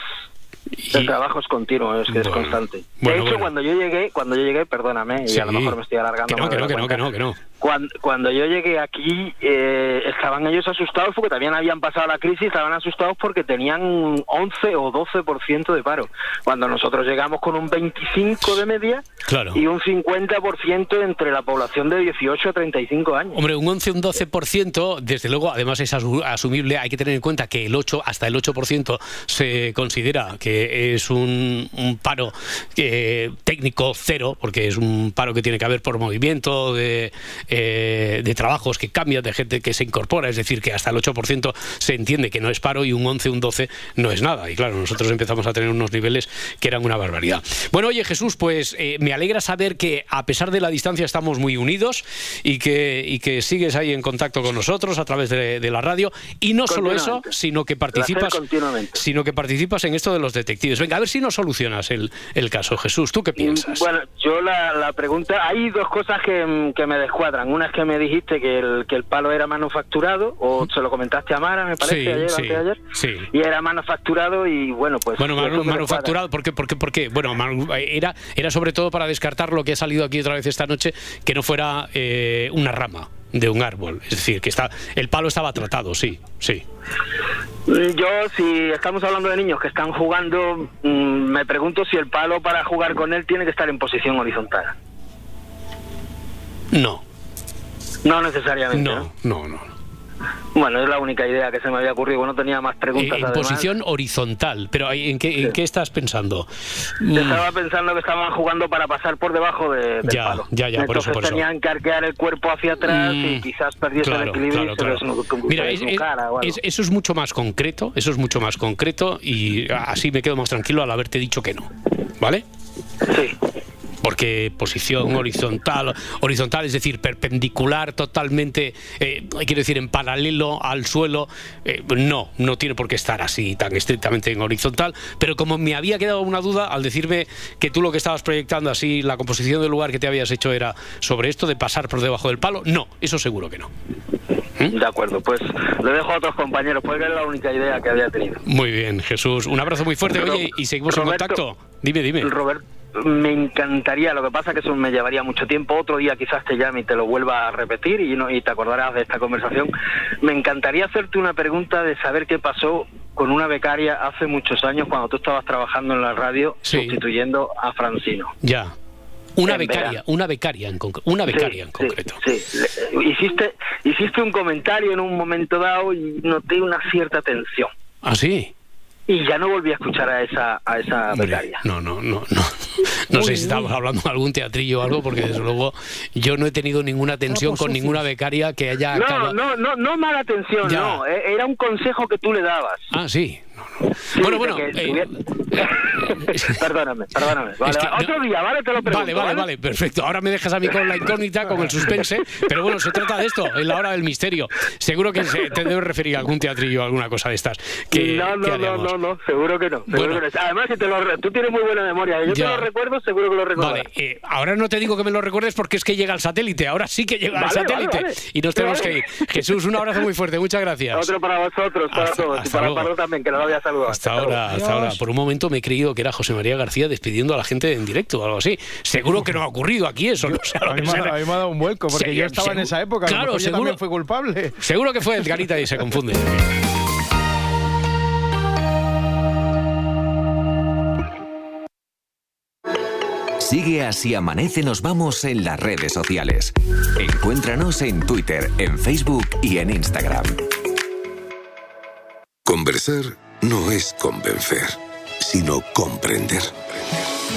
S14: El trabajo es continuo, es que es
S1: Bueno,
S14: constante. De hecho,
S1: bueno.
S14: cuando yo llegué, cuando yo llegué, perdóname, y a lo mejor me estoy alargando.
S1: Que no, que no, que no, que no, que no.
S14: Cuando, cuando yo llegué aquí, eh, estaban ellos asustados porque también habían pasado la crisis, estaban asustados porque tenían un 11 o 12% de paro. Cuando nosotros llegamos con un 25 de media
S1: Claro.
S14: y un 50% entre la población de 18 a 35 años.
S1: Hombre, un 11, un 12%, desde luego, además es asu- asumible, hay que tener en cuenta que el 8, hasta el 8% se considera que es un, un paro eh, técnico cero, porque es un paro que tiene que haber por movimiento de, eh, de trabajos que cambian, de gente que se incorpora, es decir, que hasta el 8% se entiende que no es paro y un 11, un 12 no es nada. Y claro, nosotros empezamos a tener unos niveles que eran una barbaridad. Bueno, oye Jesús, pues eh, me alegra saber que a pesar de la distancia estamos muy unidos y que, y que sigues ahí en contacto con nosotros a través de, de la radio. Y no solo eso, sino que participas, sino que participas en esto de los detectives. Venga, a ver si nos solucionas el, el caso. Jesús, ¿tú qué piensas?
S14: Bueno, yo la, la pregunta, hay dos cosas que, mm, que me descuadran. Una es que me dijiste que el, que el palo era manufacturado, o se lo comentaste a Mara, me parece,
S1: Sí,
S14: ayer,
S1: sí,
S14: antes de ayer.
S1: sí.
S14: Y era manufacturado y bueno, pues...
S1: Bueno, manu-
S14: me
S1: manufacturado, ¿por qué? ¿Por qué? ¿Por qué? Bueno, era, era sobre todo para descartar lo que ha salido aquí otra vez esta noche, que no fuera eh, una rama de un árbol. Es decir, que está el palo estaba tratado, sí, sí.
S14: Mm, Yo, si estamos hablando de niños que están jugando, mm, me pregunto si el palo para jugar con él tiene que estar en posición horizontal.
S1: No,
S14: No necesariamente.
S1: no, no, no.
S14: Bueno, es la única idea que se me había ocurrido. No tenía más
S1: Eh,
S14: preguntas.
S1: en
S14: además.
S1: posición horizontal, pero ahí, ¿en qué, en qué estás pensando? Mm,
S14: Estaba pensando que estaban jugando para pasar por debajo de, del
S1: Ya,
S14: palo.
S1: ya, ya, por eso,
S14: Entonces
S1: por eso.
S14: tenían que arquear el cuerpo hacia atrás y
S1: Mm,
S14: quizás perdiese el
S1: Claro,
S14: equilibrio
S1: claro,
S14: y se
S1: claro.
S14: desnu-
S1: Mira, es- es- eso es mucho más concreto, eso es mucho más concreto y así me quedo más tranquilo al haberte dicho que no, ¿vale?
S14: Sí.
S1: Porque posición horizontal, horizontal es decir, perpendicular totalmente, eh, quiero decir, en paralelo al suelo, eh, no, no tiene por qué estar así tan estrictamente en horizontal, pero como me había quedado una duda al decirme que tú lo que estabas proyectando así, la composición del lugar que te habías hecho era sobre esto de pasar por debajo del palo, no, eso seguro que no.
S14: De acuerdo, pues le dejo a otros compañeros, porque era la única idea que había tenido.
S1: Muy bien, Jesús, un abrazo muy fuerte, oye, y seguimos en
S14: Roberto,
S1: contacto. Dime, dime.
S14: Robert, me encantaría, lo que pasa que eso me llevaría mucho tiempo. Otro día quizás te llame y te lo vuelva a repetir y, no, y te acordarás de esta conversación. Me encantaría hacerte una pregunta de saber qué pasó con una becaria hace muchos años cuando tú estabas trabajando en la radio
S1: Sí.
S14: sustituyendo a Francino.
S1: Ya. Una becaria, una becaria en concreto, una becaria en
S14: Sí,
S1: concreto.
S14: Sí, hiciste, hiciste un comentario en un momento dado y noté una cierta tensión.
S1: ¿Ah, sí?
S14: Y ya no volví a escuchar a esa, a esa
S1: Hombre,
S14: becaria.
S1: No, no, no, no. No sé si estamos hablando de algún teatrillo o algo, porque desde luego yo no he tenido ninguna tensión con ninguna becaria que haya
S14: No,
S1: acabado-
S14: no, no, no mala atención,
S1: Ya.
S14: no. eh, Era un consejo que tú le dabas.
S1: Ah, sí.
S14: Sí,
S1: Bueno, bueno,
S14: que
S1: eh,
S14: estuviera- perdóname, perdóname. Vale,
S1: Es que
S14: vale.
S1: no-
S14: Otro día, ¿vale? Te lo pregunto.
S1: Vale, vale, vale, perfecto. Ahora me dejas a mí con la incógnita, con el suspense, pero bueno, se trata de esto, en la hora del misterio. Seguro que se- te debes referir a algún teatrillo o alguna cosa de estas. Que,
S14: no,
S1: que
S14: no, no, no, no, seguro que no. seguro
S1: Bueno.
S14: que no. Además, si te lo tú tienes muy buena memoria. Yo
S1: Ya.
S14: te lo recuerdo, seguro que lo recuerdas.
S1: Vale, eh, ahora no te digo que me lo recuerdes porque es que llega el satélite, ahora sí que llega el
S14: Vale, vale,
S1: satélite
S14: vale.
S1: y nos tenemos que ir. Jesús, un abrazo muy fuerte, muchas gracias.
S14: Otro para vosotros, para
S1: Hasta-
S14: todos. Y
S1: hasta
S14: para
S1: luego.
S14: Pardo también, que no voy.
S1: Hasta, ahora, hasta ahora. Por un momento me he creído que era José María García despidiendo a la gente en directo o algo así. Seguro que no ha ocurrido aquí eso. No o sea,
S2: a, mí me, a, mí me, ha dado un vuelco porque yo estaba en esa época.
S1: Claro,
S2: seguro, yo también fui culpable.
S1: Seguro que fue el Garita y se confunde.
S15: Sigue así amanece, nos vamos en las redes sociales. Encuéntranos en Twitter, en Facebook y en Instagram.
S16: Conversar no es convencer, sino comprender.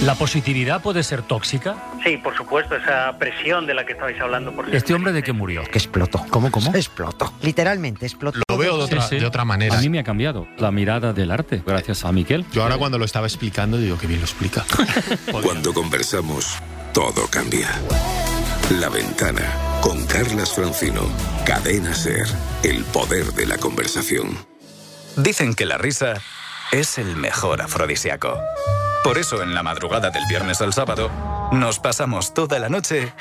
S17: ¿La positividad puede ser tóxica?
S7: Sí, por supuesto, esa presión de la que estabais hablando. Por
S17: ¿Este hombre de qué murió?
S18: Que explotó.
S17: ¿Cómo, cómo?
S18: Explotó. Literalmente explotó.
S19: Lo veo de otra,
S17: Sí, sí.
S19: de otra manera.
S17: A mí me ha cambiado la mirada del arte, gracias a Miquel.
S19: Yo ahora cuando lo estaba explicando digo que bien lo explica.
S16: Cuando conversamos, todo cambia. La ventana, con Carlas Francino. Cadena Ser, el poder de la conversación.
S20: Dicen que la risa es el mejor afrodisíaco. Por eso en la madrugada del viernes al sábado nos pasamos toda la noche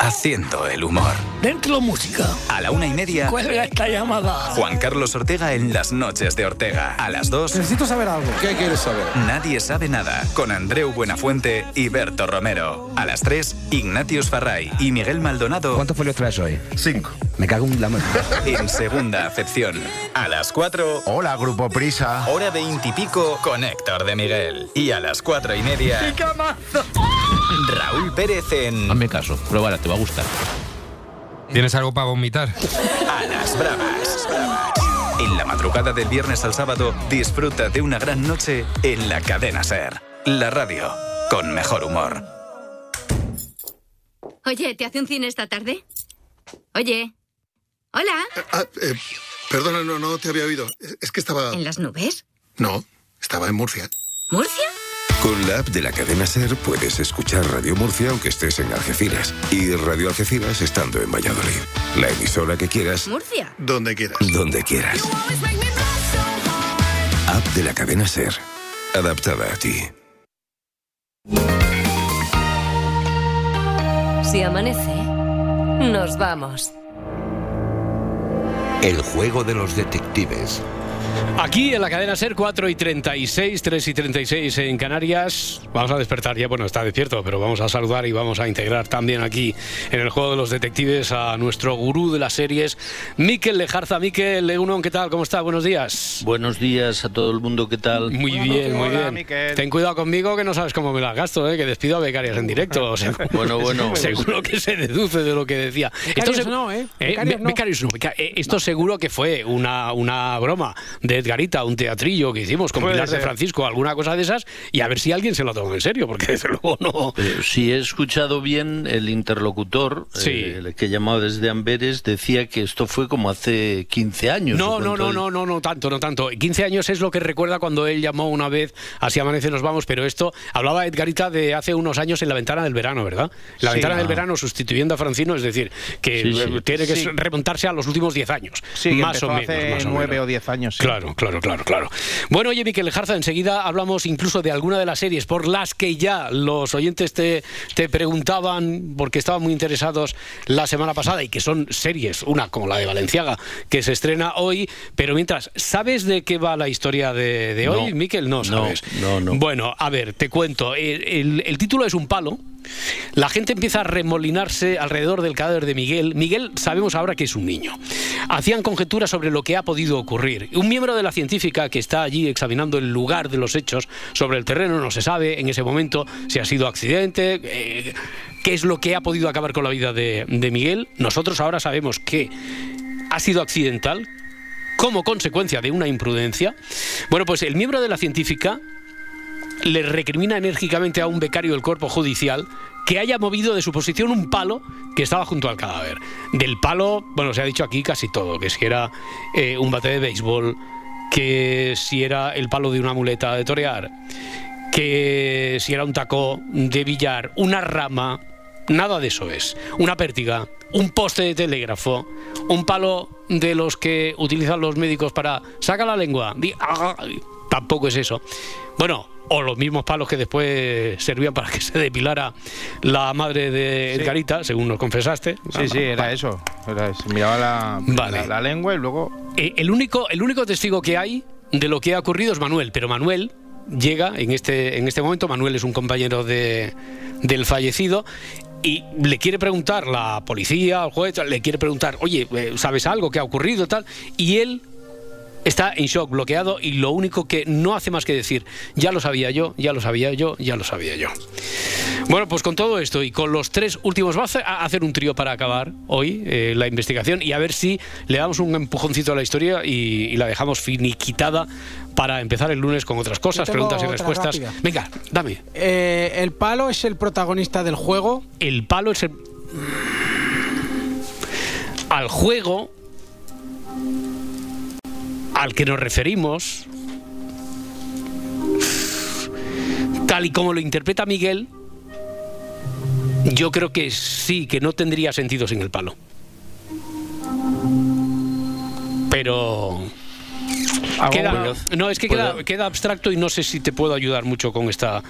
S20: haciendo el humor.
S21: Dentro música.
S20: A la una y media,
S21: Cuelga esta llamada.
S20: Juan Carlos Ortega en las noches de Ortega. A las dos,
S21: Necesito saber algo.
S19: ¿Qué quieres saber?
S20: Nadie sabe nada con Andreu Buenafuente y Berto Romero. A las 3, Ignatius Farray y Miguel Maldonado.
S18: ¿Cuántos folios traes hoy?
S16: Cinco.
S18: Me cago en la mano.
S20: En segunda acepción. A las 4,
S18: Hola, Grupo Prisa.
S20: hora veintipico con Héctor de Miguel. Y a las cuatro y media, Raúl Pérez en
S22: Hazme caso, pruébala, te va a gustar. ¿Tienes algo para vomitar?
S20: A las Bravas. En la madrugada del viernes al sábado, disfruta de una gran noche en la cadena Ser. La radio con mejor humor.
S23: Oye, ¿te hace un cine esta tarde? Oye. Hola.
S24: Ah, eh, perdona, no, no te había oído. Es que estaba...
S23: ¿En las nubes?
S24: No, estaba en Murcia.
S23: ¿Murcia?
S16: Con la app de la cadena Ser puedes escuchar Radio Murcia aunque estés en Algeciras y Radio Algeciras estando en Valladolid. La emisora que quieras,
S23: ¿Murcia?
S24: Donde quieras.
S16: donde quieras. App de la cadena Ser. Adaptada a ti.
S9: Si amanece, nos vamos.
S4: El juego de los detectives.
S1: Aquí en la cadena Ser 4 y 36, 3 y 36 en Canarias. Vamos a despertar ya, bueno, está despierto, pero vamos a saludar y vamos a integrar también aquí en el juego de los detectives a nuestro gurú de las series, Miquel Lejarza. Miquel Leunon, ¿qué tal? ¿Cómo está? Buenos días.
S25: Buenos días a todo el mundo, ¿qué tal?
S1: Muy bien, muy bien. Ten cuidado conmigo que no sabes cómo me las gasto, ¿eh? que despido a becarias en directo.
S25: Bueno, bueno.
S1: Seguro que se deduce de lo que decía.
S3: Becarios
S1: segu-
S3: no, ¿eh?
S1: Eh,
S3: Becarios
S1: be-
S3: no.
S1: becarios no, beca- eh, Esto seguro que fue una, una broma de Edgarita, un teatrillo que hicimos con Pilar de. Francisco, alguna cosa de esas, y a ver si alguien se lo toma en serio, porque desde luego no.
S25: Eh, si he escuchado bien, el interlocutor,
S1: Sí.
S25: eh, el que llamaba desde Amberes, decía que esto fue como hace 15 años.
S1: No,
S25: ¿o
S1: no, no, no, no, no tanto, no tanto. 15 años es lo que recuerda cuando él llamó una vez, así amanece, nos vamos, pero esto hablaba Edgarita de hace unos años en la ventana del verano, ¿verdad? La
S2: Sí.
S1: ventana del
S2: Ah.
S1: verano sustituyendo a Francino, es decir, que
S2: Sí, sí.
S1: tiene que
S2: Sí.
S1: remontarse a los últimos 10 años.
S2: Sí,
S1: más o menos.
S2: hace
S1: más o
S2: nueve
S1: menos.
S2: o diez años. sí.
S1: Claro, claro, claro, claro. Bueno, oye, Miquel Jarza, enseguida hablamos incluso de alguna de las series por las que ya los oyentes te, te preguntaban, porque estaban muy interesados la semana pasada, y que son series, una como la de Valenciaga, que se estrena hoy, pero mientras, ¿sabes de qué va la historia de, de hoy,
S25: No.
S1: Miquel? No
S25: No,
S1: sabes.
S25: no, no.
S1: Bueno, a ver, te cuento. El, el- el título es un palo. La gente empieza a remolinarse alrededor del cadáver de Miguel. Miguel sabemos ahora que es un niño. Hacían conjeturas sobre lo que ha podido ocurrir. Un miembro de la científica que está allí examinando el lugar de los hechos sobre el terreno no se sabe en ese momento si ha sido accidente, eh, qué es lo que ha podido acabar con la vida de, de Miguel. Nosotros ahora sabemos que ha sido accidental como consecuencia de una imprudencia. Bueno, pues el miembro de la científica le recrimina enérgicamente a un becario del cuerpo judicial que haya movido de su posición un palo que estaba junto al cadáver. Del palo, bueno, se ha dicho aquí casi todo, que si era eh, un bate de béisbol, que si era el palo de una muleta de torear, que si era un taco de billar, una rama, nada de eso es. Una pértiga, un poste de telégrafo, un palo de los que utilizan los médicos para saca la lengua, tampoco es eso. Bueno, o los mismos palos que después servían para que se depilara la madre de
S2: Sí.
S1: Edgarita, según nos confesaste.
S2: Sí, sí, era eso. Era- se miraba la,
S1: Vale.
S2: la, la lengua y luego...
S1: Eh, el, único, el único testigo que hay de lo que ha ocurrido es Manuel, pero Manuel llega en este, en este momento, Manuel es un compañero de, del fallecido, y le quiere preguntar la policía, el juez, le quiere preguntar, oye, eh, ¿sabes algo que ha ocurrido tal? Y él Está en shock, bloqueado y lo único que no hace más que decir, ya lo sabía yo, ya lo sabía yo, ya lo sabía yo. Bueno, pues con todo esto y con los tres últimos, va a hacer- un trío para acabar hoy eh, la investigación y a ver si le damos un empujoncito a la historia y, y la dejamos finiquitada para empezar el lunes con otras cosas, preguntas y respuestas.
S3: rápida.
S1: Venga, dame.
S3: Eh, el palo es el protagonista del juego.
S1: El palo es el... Al juego al que nos referimos, tal y como lo interpreta Miguel, yo creo que sí, que no tendría sentido sin el palo. Pero... Queda- no, es que queda, queda abstracto y no sé si te puedo ayudar mucho con esta,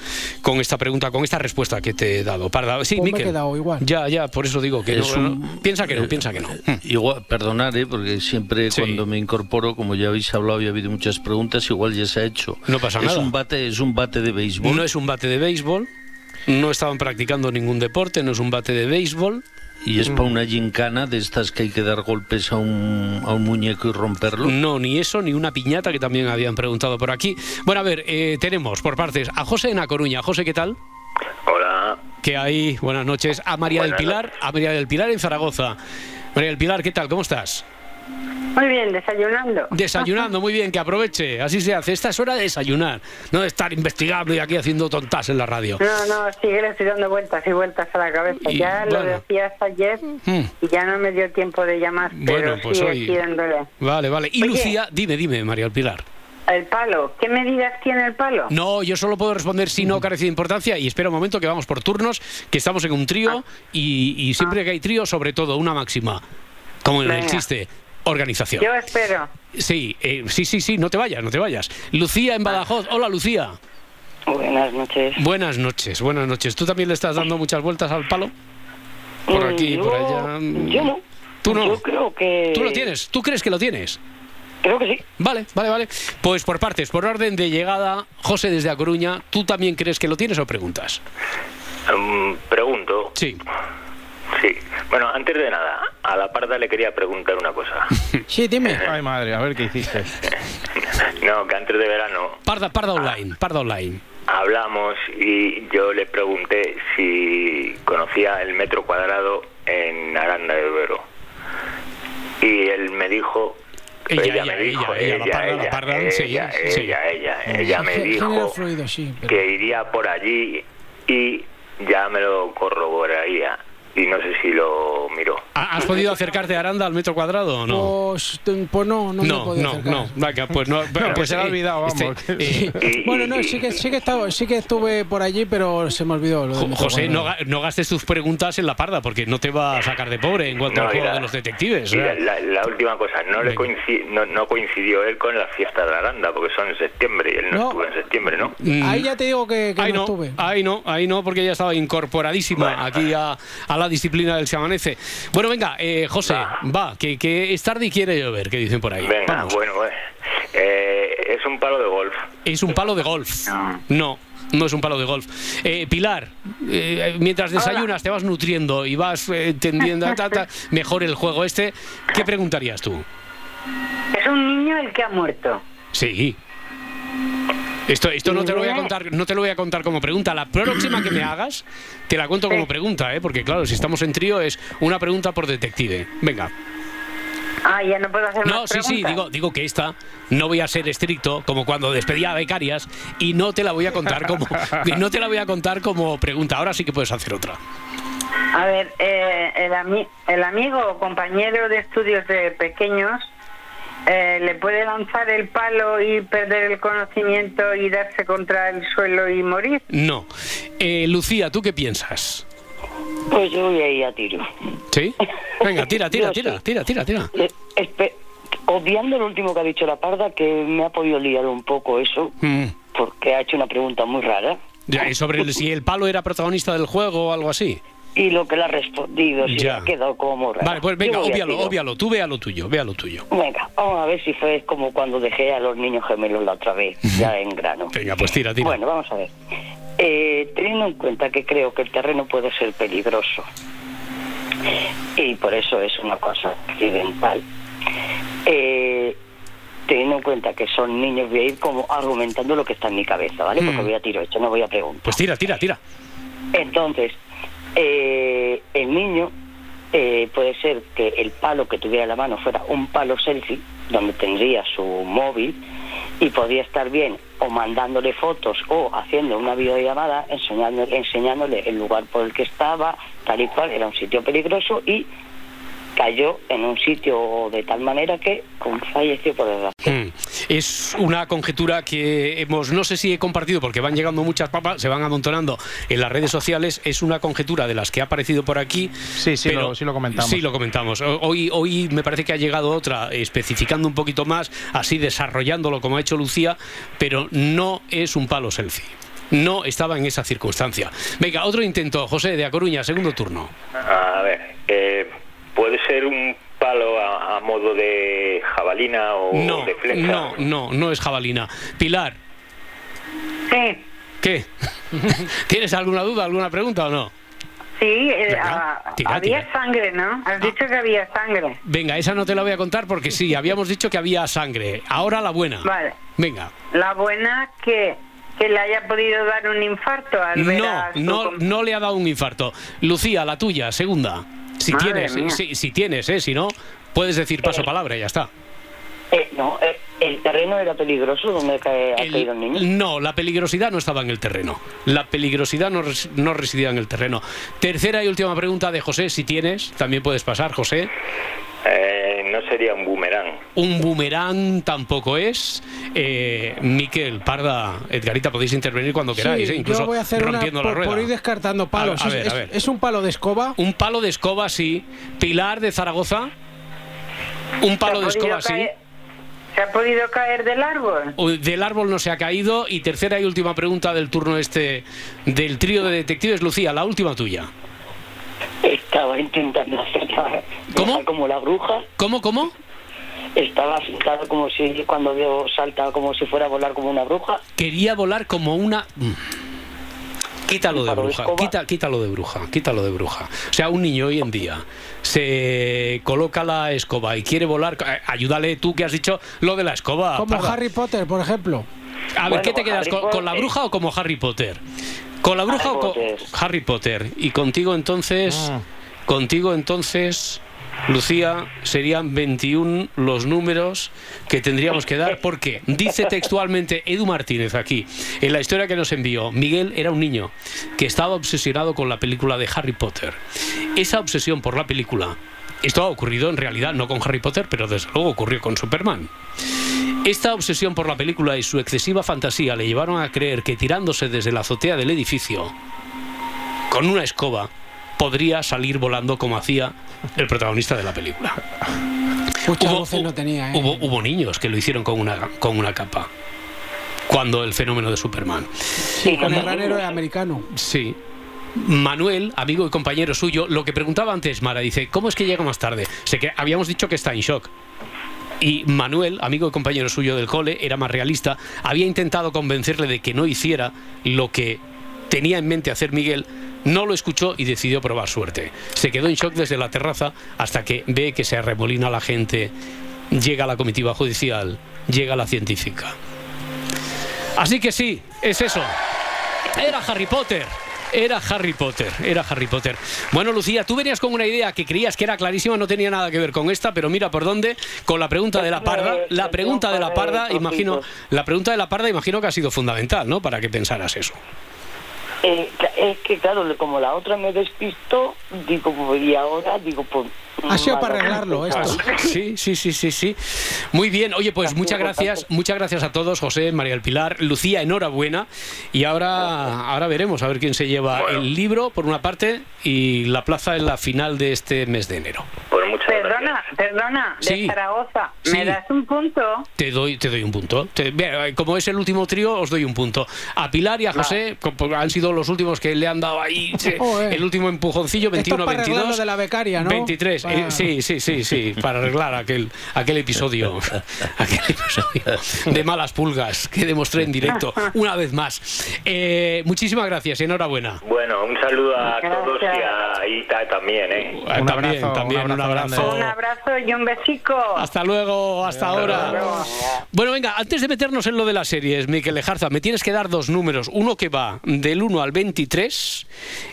S1: con esta pregunta, con esta respuesta que te he dado. Parda, sí,
S3: Pues me he quedado igual.
S1: Ya, ya, por eso digo que no,
S25: Es un-
S1: no. Piensa que no, piensa que no.
S25: Igual, perdonad, ¿eh? porque siempre cuando me incorporo, como ya habéis hablado y ha habido muchas preguntas, igual ya se ha hecho.
S1: No pasa
S25: es
S1: nada.
S25: Un bate, es un bate de béisbol.
S1: No es un bate de béisbol, no estaban practicando ningún deporte, no es un bate de béisbol.
S25: Y es para una gincana de estas que hay que dar golpes a un, a un muñeco y romperlo.
S1: No, ni eso, ni una piñata que también habían preguntado por aquí. Bueno, a ver, eh, tenemos por partes a José en A Coruña. José, ¿qué tal?
S26: Hola.
S1: Que hay, buenas noches. A María
S26: Buenas
S1: del Pilar, a María del Pilar en Zaragoza. María del Pilar, ¿qué tal? ¿Cómo estás?
S27: Muy bien, desayunando.
S1: Desayunando, muy bien, que aproveche. Así se hace. Esta es hora de desayunar, no de estar investigando y aquí haciendo tontas en la radio.
S27: No, no, sigue le estoy dando vueltas y vueltas a la cabeza.
S1: Y,
S27: ya lo
S1: bueno.
S27: decías ayer
S1: Hmm.
S27: y ya no me dio tiempo de llamar,
S1: Bueno,
S27: pero
S1: pues hoy-. Vale, vale. Y
S27: Oye.
S1: Lucía, dime, dime, María del Pilar.
S27: El palo, ¿qué medidas tiene el palo?
S1: No, yo solo puedo responder si no carece de importancia y espera un momento que vamos por turnos, que estamos en un trío y, y siempre que hay trío, sobre todo una máxima, como en el chiste, organización.
S27: Yo espero.
S1: Sí, eh, sí, sí, sí, no te vayas, no te vayas. Lucía en Badajoz. Hola, Lucía.
S27: Buenas noches.
S1: Buenas noches, buenas noches. ¿Tú también le estás dando muchas vueltas al palo? Por
S27: Mm,
S1: aquí,
S27: yo-
S1: por allá.
S27: Yo no.
S1: ¿Tú no?
S27: Yo creo que...
S1: ¿Tú lo tienes? ¿Tú crees que lo tienes?
S27: Creo que sí.
S1: Vale, vale, vale. Pues por partes, por orden de llegada, José desde A Coruña, ¿tú también crees que lo tienes o preguntas?
S26: Mm, pregunto.
S1: Sí.
S26: Sí. Bueno, antes de nada, a la parda le quería preguntar una cosa.
S3: Sí, dime.
S2: Ay, madre, a ver qué hiciste.
S26: No, que antes de verano
S1: Parda, parda online, parda online.
S26: hablamos y yo le pregunté si conocía el metro cuadrado en Aranda de Duero. Y él me dijo...
S1: Ella, ella,
S26: me
S1: ella,
S26: dijo,
S1: ella, la parda, la parda,
S26: ella,
S1: sí,
S26: ella,
S1: sí.
S26: ella, ella, ella me dijo
S3: fluido, sí. pero-
S26: que iría por allí y ya me lo corroboraría. Y no sé si lo miró.
S1: ¿Ha- ¿Has podido acercarte a Aranda al metro cuadrado o no?
S3: Pues, pues no, no, me he
S1: No, no,
S3: acercar.
S1: no, venga, pues no, pues
S2: se ha
S1: eh,
S2: olvidado,
S1: este,
S2: vamos.
S1: eh,
S3: Bueno, no, sí que, sí, que estaba, sí que estuve por allí, pero se me olvidó. Lo
S1: José, no, no gastes tus preguntas en la parda porque no te va a sacar de pobre en cuanto
S26: No,
S1: al juego
S26: la-
S1: de los detectives.
S26: La, la- la última cosa, no, le coinci- no, no coincidió él con la fiesta de Aranda, porque son en septiembre y él no,
S3: No.
S26: estuvo en septiembre, ¿no?
S1: Mm,
S3: Ahí ya te digo que, que
S1: Ahí
S3: no,
S1: no,
S3: estuve.
S1: ahí no, ahí no, porque ya estaba incorporadísima aquí a, a la disciplina del Se Amanece. Bueno, venga, eh, José, va, que, que es tarde y quiere llover, que dicen por ahí.
S26: Venga,
S1: Vamos.
S26: bueno, eh, eh, es un palo de golf.
S1: Es un palo de golf. No. No es un palo de golf. Eh, Pilar, eh, mientras desayunas, te vas nutriendo y vas eh, entendiendo ta, ta, mejor el juego este, ¿qué preguntarías tú?
S27: Es un niño el que ha muerto.
S1: Sí. Esto, esto no te lo voy a contar, no te lo voy a contar como pregunta. La próxima que me hagas, te la cuento como pregunta, ¿eh? porque claro, si estamos en trío es una pregunta por detective. Venga.
S27: Ah, ya no puedo hacer
S1: No,
S27: más
S1: sí, sí,
S27: preguntas.
S1: digo, digo que esta no voy a ser estricto como cuando despedía a becarias y no te la voy a contar como y no te la voy a contar como pregunta. Ahora sí que puedes hacer otra.
S27: A ver, eh, el, ami- el amigo o compañero de estudios de pequeños eh, le puede lanzar el palo y perder el conocimiento y darse contra el suelo y morir.
S1: No. Eh, Lucía, ¿tú qué piensas?
S28: Pues yo voy a ir a tiro.
S1: ¿Sí? Venga, tira, tira, tira, tira, tira, tira.
S28: Eh, obviando lo último que ha dicho la parda, que me ha podido liar un poco eso,
S1: Mm.
S28: porque ha hecho una pregunta muy rara.
S1: Ya, y sobre el- si el palo era protagonista del juego o algo así.
S28: Y lo que le ha respondido, sí,
S1: Ya.
S28: ha quedado como raro.
S1: Vale, pues venga, obvialo, obvialo. Tú ve a lo tuyo, ve a lo tuyo.
S28: Venga, vamos a ver si fue como cuando dejé a los niños gemelos la otra vez, ya en grano.
S1: Venga, pues tira, tira.
S28: Bueno, vamos a ver. Eh, teniendo en cuenta que creo que el terreno puede ser peligroso y por eso es una cosa accidental, eh, teniendo en cuenta que son niños, voy a ir como argumentando lo que está en mi cabeza, ¿vale? Porque
S1: Mm.
S28: voy a tiro esto, no voy a preguntar.
S1: Pues tira, tira, tira.
S28: Entonces, eh, el niño eh, puede ser que el palo que tuviera en la mano fuera un palo selfie, donde tendría su móvil y podría estar bien o mandándole fotos o haciendo una videollamada enseñándole, enseñándole el lugar por el que estaba, tal y cual, era un sitio peligroso y cayó en un sitio de tal manera que con falleció por desgracia.
S1: Mm. Es una conjetura que hemos, no sé si he compartido porque van llegando muchas papas, se van amontonando en las redes sociales. Es una conjetura de las que ha aparecido por aquí.
S2: Sí, sí,
S1: pero-
S2: lo, sí lo comentamos.
S1: Sí, lo comentamos. Hoy, hoy me parece que ha llegado otra especificando un poquito más, así desarrollándolo como ha hecho Lucía, pero no es un palo selfie. No estaba en esa circunstancia. Venga, otro intento. José de A Coruña, segundo turno.
S26: A ver, eh, puede ser un palo a, a modo de jabalina o
S1: No,
S26: de flecha.
S1: no, no, no es jabalina. Pilar.
S27: Sí.
S1: ¿Qué? ¿Tienes alguna duda, alguna pregunta o no?
S27: Sí, eh, ah,
S1: tira,
S27: había
S1: tira.
S27: sangre, ¿no? Has dicho que había sangre.
S1: Venga, esa no te la voy a contar porque sí, habíamos dicho que había sangre. Ahora la buena.
S27: Vale.
S1: Venga.
S27: La buena que, que le haya podido dar un infarto al ver
S1: No,
S27: a su
S1: no, no le ha dado un infarto. Lucía, la tuya, segunda. Si
S27: Madre
S1: tienes,
S27: mía.
S1: si, si tienes, ¿eh? Si no, puedes decir paso palabra y ya está.
S28: Eh, no, eh, el terreno era peligroso donde cae, ha caído el niño.
S1: No, la peligrosidad no estaba en el terreno. La peligrosidad no, res- no residía en el terreno. Tercera y última pregunta de José, si tienes, también puedes pasar, José.
S26: Eh, no sería un boomerang.
S1: Un boomerang tampoco es. Eh, Miquel, Parda, Edgarita, podéis intervenir cuando queráis,
S3: Sí,
S1: ¿eh? incluso
S3: yo voy a hacer una
S1: rompiendo la
S3: por,
S1: rueda.
S3: por ir descartando palos.
S1: A- ver,
S3: es,
S1: a ver.
S3: es un palo de escoba.
S1: Un palo de escoba, sí. Pilar de Zaragoza. Un palo de
S27: ¿Se ha podido
S1: escoba, sí.
S27: ¿Se ha podido caer del árbol?
S1: O- Del árbol no se ha caído. Y tercera y última pregunta del turno este del trío de detectives. Lucía, la última tuya.
S28: Estaba intentando hacer la-
S1: ¿Cómo?
S28: como la bruja.
S1: ¿Cómo, cómo?
S28: Estaba sentado como si cuando veo salta como si fuera a volar como una bruja.
S1: Quería volar como una. Mm. Quítalo de bruja, quita, quítalo de bruja, quítalo de bruja. O sea, un niño hoy en día se coloca la escoba y quiere volar. eh, Ayúdale tú que has dicho lo de la escoba.
S3: Como. Harry Potter, por ejemplo.
S1: A ver,
S28: Bueno,
S1: ¿qué te quedas? ¿Con, con la bruja o como Harry Potter? ¿Con la bruja
S28: Harry
S1: o con
S28: Potter.
S1: Harry Potter? Y contigo entonces, contigo entonces, Lucía, serían 21 los números que tendríamos que dar porque dice textualmente Edu Martínez aquí, en la historia que nos envió, Miguel era un niño que estaba obsesionado con la película de Harry Potter. Esa obsesión por la película, esto ha ocurrido en realidad no con Harry Potter, pero desde luego ocurrió con Superman. Esta obsesión por la película y su excesiva fantasía le llevaron a creer que tirándose desde la azotea del edificio con una escoba podría salir volando como hacía el protagonista de la película.
S3: Muchas
S1: Hubo-
S3: voces no tenía, ¿eh?
S1: Hubo, hubo niños que lo hicieron con una, con una capa. Cuando el fenómeno de Superman.
S3: Sí, con el gran héroe americano.
S1: Sí. Manuel, amigo y compañero suyo, lo que preguntaba antes Mara, dice, ¿cómo es que llega más tarde? Sé que habíamos dicho que está en shock. Y Manuel, amigo y compañero suyo del cole, era más realista, había intentado convencerle de que no hiciera lo que tenía en mente hacer Miguel, no lo escuchó y decidió probar suerte. Se quedó en shock desde la terraza hasta que ve que se arremolina la gente, llega la comitiva judicial, llega la científica. Así que sí, es eso. Era Harry Potter. Era Harry Potter, era Harry Potter. Bueno, Lucía, tú venías con una idea que creías que era clarísima, no tenía nada que ver con esta, pero mira por dónde, con la pregunta de la parda. La pregunta de la parda, imagino, la pregunta de la parda, imagino que ha sido fundamental, ¿no? Para que pensaras eso.
S28: Eh, es que claro, como la otra me despistó, digo, pues, y ahora digo, pues...
S3: Ha sido para arreglarlo
S28: pues,
S3: esto.
S1: Sí, sí, sí, sí, sí. Muy bien. Oye, pues muchas gracias, muchas gracias a todos, José, María del Pilar, Lucía, enhorabuena. Y ahora, ahora veremos a ver quién se lleva el libro por una parte y la plaza en la final de este mes de enero.
S26: Pues
S27: Perdona, perdona,
S1: Sí.
S27: de Zaragoza.
S1: Sí.
S27: ¿Me das un punto?
S1: Te doy, te doy un punto. Te- bien, como es el último trío, os doy un punto. A Pilar y a José po- han sido los últimos que le han dado ahí se-
S3: Joder.
S1: el último empujoncillo,
S3: Esto es para arreglar
S1: 21-22.
S3: lo de la becaria, ¿no?
S1: 23, eh, sí, sí, sí, sí, para arreglar aquel, aquel episodio, aquel episodio de malas pulgas que demostré en directo una vez más. Eh, muchísimas gracias y enhorabuena.
S26: Bueno, un saludo a todos y a Ita también, ¿eh?
S1: también, también, un abrazo. abrazo.
S27: Un abrazo y un besico.
S1: Hasta luego, hasta ahora. Bueno, venga, antes de meternos en lo de las series, Miquel Lejarza, me tienes que dar dos números. Uno que va del 1 al 23,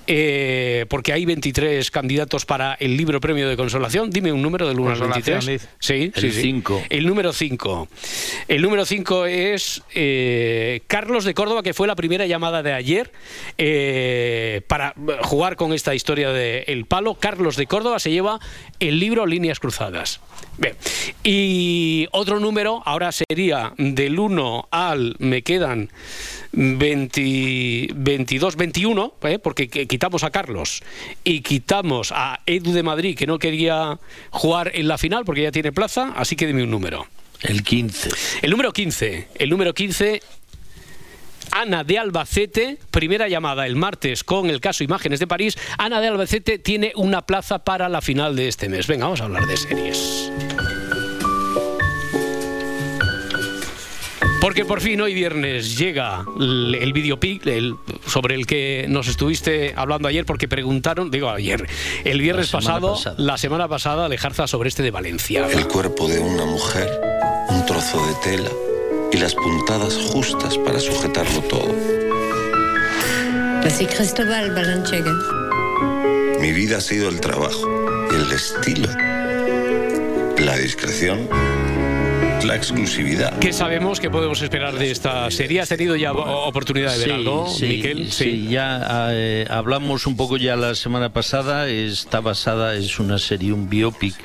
S1: eh, porque hay 23 candidatos para el libro premio de consolación. Dime un número del 1 al
S2: Consolación,
S1: 23.
S2: dice.
S1: Sí,
S25: El
S1: sí, sí.
S25: cinco.
S1: El número 5. El número 5 es eh, Carlos de Córdoba, que fue la primera llamada de ayer eh, para jugar con esta historia de El Palo. Carlos de Córdoba se lleva el libro Líneas Cruzadas. Bien. Y otro número ahora sería del 1 al, me quedan 20, 22, 21, ¿eh? porque que- quitamos a Carlos y quitamos a Edu de Madrid, que no quería jugar en la final porque ya tiene plaza, así que dime un número.
S25: El 15.
S1: El número 15. El número 15. Ana de Albacete, primera llamada el martes con el caso Imágenes de París. Ana de Albacete tiene una plaza para la final de este mes. Venga, vamos a hablar de series. Porque por fin hoy viernes llega el, el videopic el- sobre el que nos estuviste hablando ayer porque preguntaron, digo ayer, el viernes
S25: La
S1: pasado,
S25: pasada.
S1: la semana pasada, Lejarza sobre este de Valencia.
S29: El cuerpo de una mujer, un trozo de tela y las puntadas justas para sujetarlo todo.
S30: C'est Cristóbal Balanchega.
S29: Mi vida ha sido el trabajo, el estilo, la discreción, la exclusividad.
S1: ¿Qué sabemos que podemos esperar de esta serie? ¿Has tenido ya oportunidad de ver algo,
S25: sí,
S1: Miquel?
S25: sí, ya eh, hablamos un poco ya la semana pasada. Está basada, es una serie, un biopic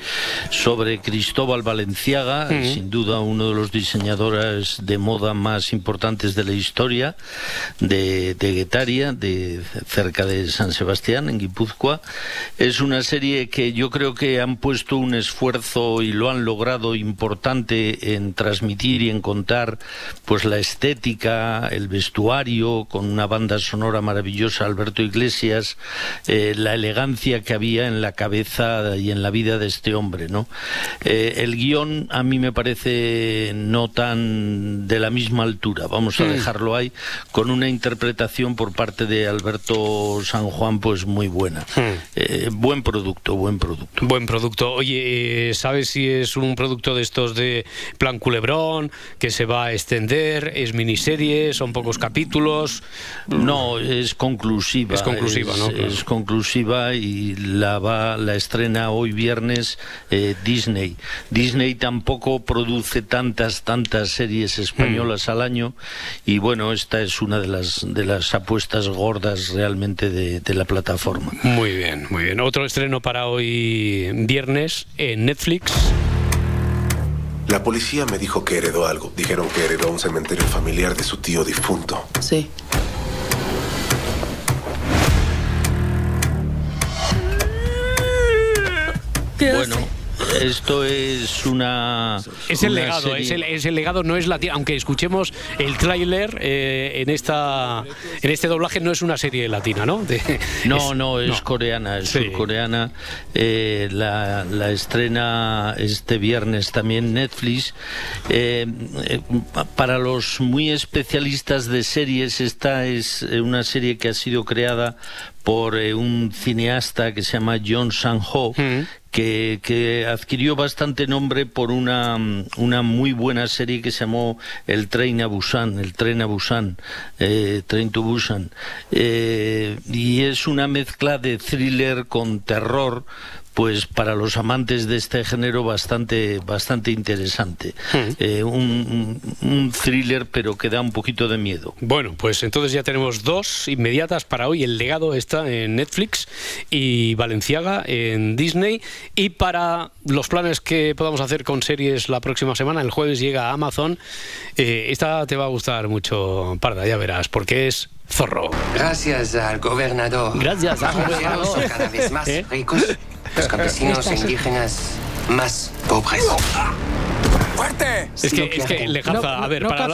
S25: sobre Cristóbal Valenciaga, sin duda uno de los diseñadores de moda más importantes de la historia de, de Guetaria, de cerca de San Sebastián, en Guipúzcoa. Es una serie que yo creo que han puesto un esfuerzo y lo han logrado importante en transmitir y en contar pues la estética, el vestuario, con una banda sonora maravillosa, Alberto Iglesias, eh, la elegancia que había en la cabeza y en la vida de este hombre, ¿no? Eh, el guion a mí me parece no tan de la misma altura, vamos a
S1: Mm.
S25: dejarlo ahí, con una interpretación por parte de Alberto San Juan pues muy buena. Eh, buen producto, buen producto.
S1: Buen producto. Oye, ¿sabes si es un producto de estos de plan culebrón, que se va a extender, es miniserie, son pocos capítulos?
S25: No, es conclusiva.
S1: Es conclusiva,
S25: es,
S1: ¿no? Claro.
S25: Es conclusiva y la va, la estrena hoy viernes eh, Disney. Disney tampoco produce tantas, tantas series españolas
S1: Mm.
S25: al año y bueno, esta es una de las de las apuestas gordas realmente de, de la plataforma.
S1: Muy bien, muy bien. Otro estreno para hoy viernes en Netflix.
S31: La policía me dijo que heredó algo. Dijeron que heredó un cementerio familiar de su tío difunto.
S30: Sí.
S25: Bueno, esto es una
S1: Es el
S25: una
S1: legado,
S25: serie-
S1: es el, es el legado, no es la aunque escuchemos el tráiler eh, en esta en este doblaje no es una serie latina, ¿no? De-
S25: No, no, es coreana, es
S1: Sí.
S25: surcoreana. Eh, la, la estrena este viernes también Netflix. Eh, eh, pa- para los muy especialistas de series, esta es una serie que ha sido creada por eh, un cineasta que se llama John Sang-ho, que, adquirió bastante nombre por una, mm, una muy buena serie que se llamó El Tren a Busan, El Tren a Busan, eh, Train to Busan. Eh, y es una mezcla de thriller con terror, pues para los amantes de este género bastante, bastante interesante. Eh, un, thriller pero que da un poquito de miedo.
S1: Bueno, pues entonces ya tenemos dos inmediatas para hoy. El legado está en Netflix y Valenciaga en Disney. Y para los planes que podamos hacer con series la próxima semana, el jueves llega a Amazon. Eh, esta te va a gustar mucho, Parda, ya verás, porque es Zorro.
S32: Gracias al gobernador.
S1: Gracias al gobernador.
S32: cada vez más
S1: ¿Eh?
S32: ricos, los campesinos indígenas más pobres.
S33: ¡Fuerte!
S1: Es que, es que Lejarza, a ver, para,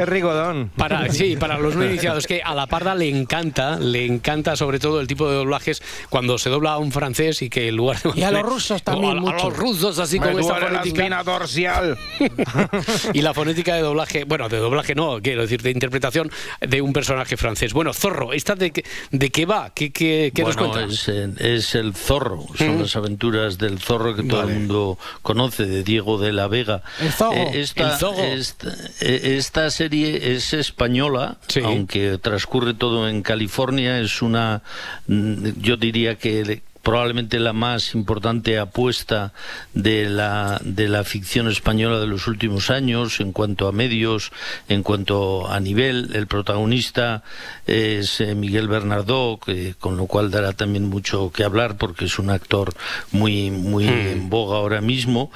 S2: Es Rigodón.
S1: para, sí, para los no iniciados, que a la parda le encanta, le encanta sobre todo el tipo de doblajes cuando se dobla a un francés y que en lugar de...
S3: Y a los rusos también
S1: a, a
S3: mucho.
S1: los rusos, así
S2: Me
S1: como esta fonética.
S2: espina dorsal.
S1: y la fonética de doblaje, bueno, de doblaje no, quiero decir, de interpretación de un personaje francés. Bueno, Zorro, ¿esta de, qué- de qué va? ¿Qué, qué, qué nos cuentas?
S25: es, es el zorro, son
S1: Mm.
S25: las aventuras del zorro que todo
S1: Vale.
S25: el mundo conoce, de Diego de la Vega.
S3: El Zogo.
S25: esta,
S1: El Zogo.
S25: Esta, eh, esta serie es española,
S1: Sí.
S25: aunque transcurre todo en California, es una, mm, yo diría que probablemente la más importante apuesta de la, de la ficción española de los últimos años en cuanto a medios, en cuanto a nivel. El protagonista es eh, Miguel Bernardó, que, con lo cual dará también mucho que hablar porque es un actor muy, muy en boga ahora mismo.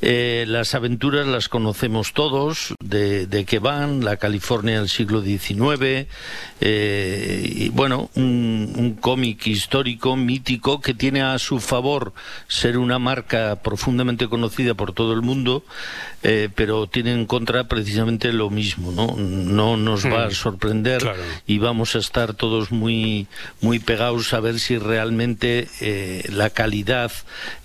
S25: Eh, las aventuras las conocemos todos, de, de que van, la California del siglo XIX, eh, y bueno, un, un cómic histórico, mítico, que tiene a su favor ser una marca profundamente conocida por todo el mundo, eh, pero tiene en contra precisamente lo mismo, ¿no? No nos va a
S1: Mm,
S25: sorprender
S1: claro.
S25: y vamos a estar todos muy, muy pegados a ver si realmente eh, la calidad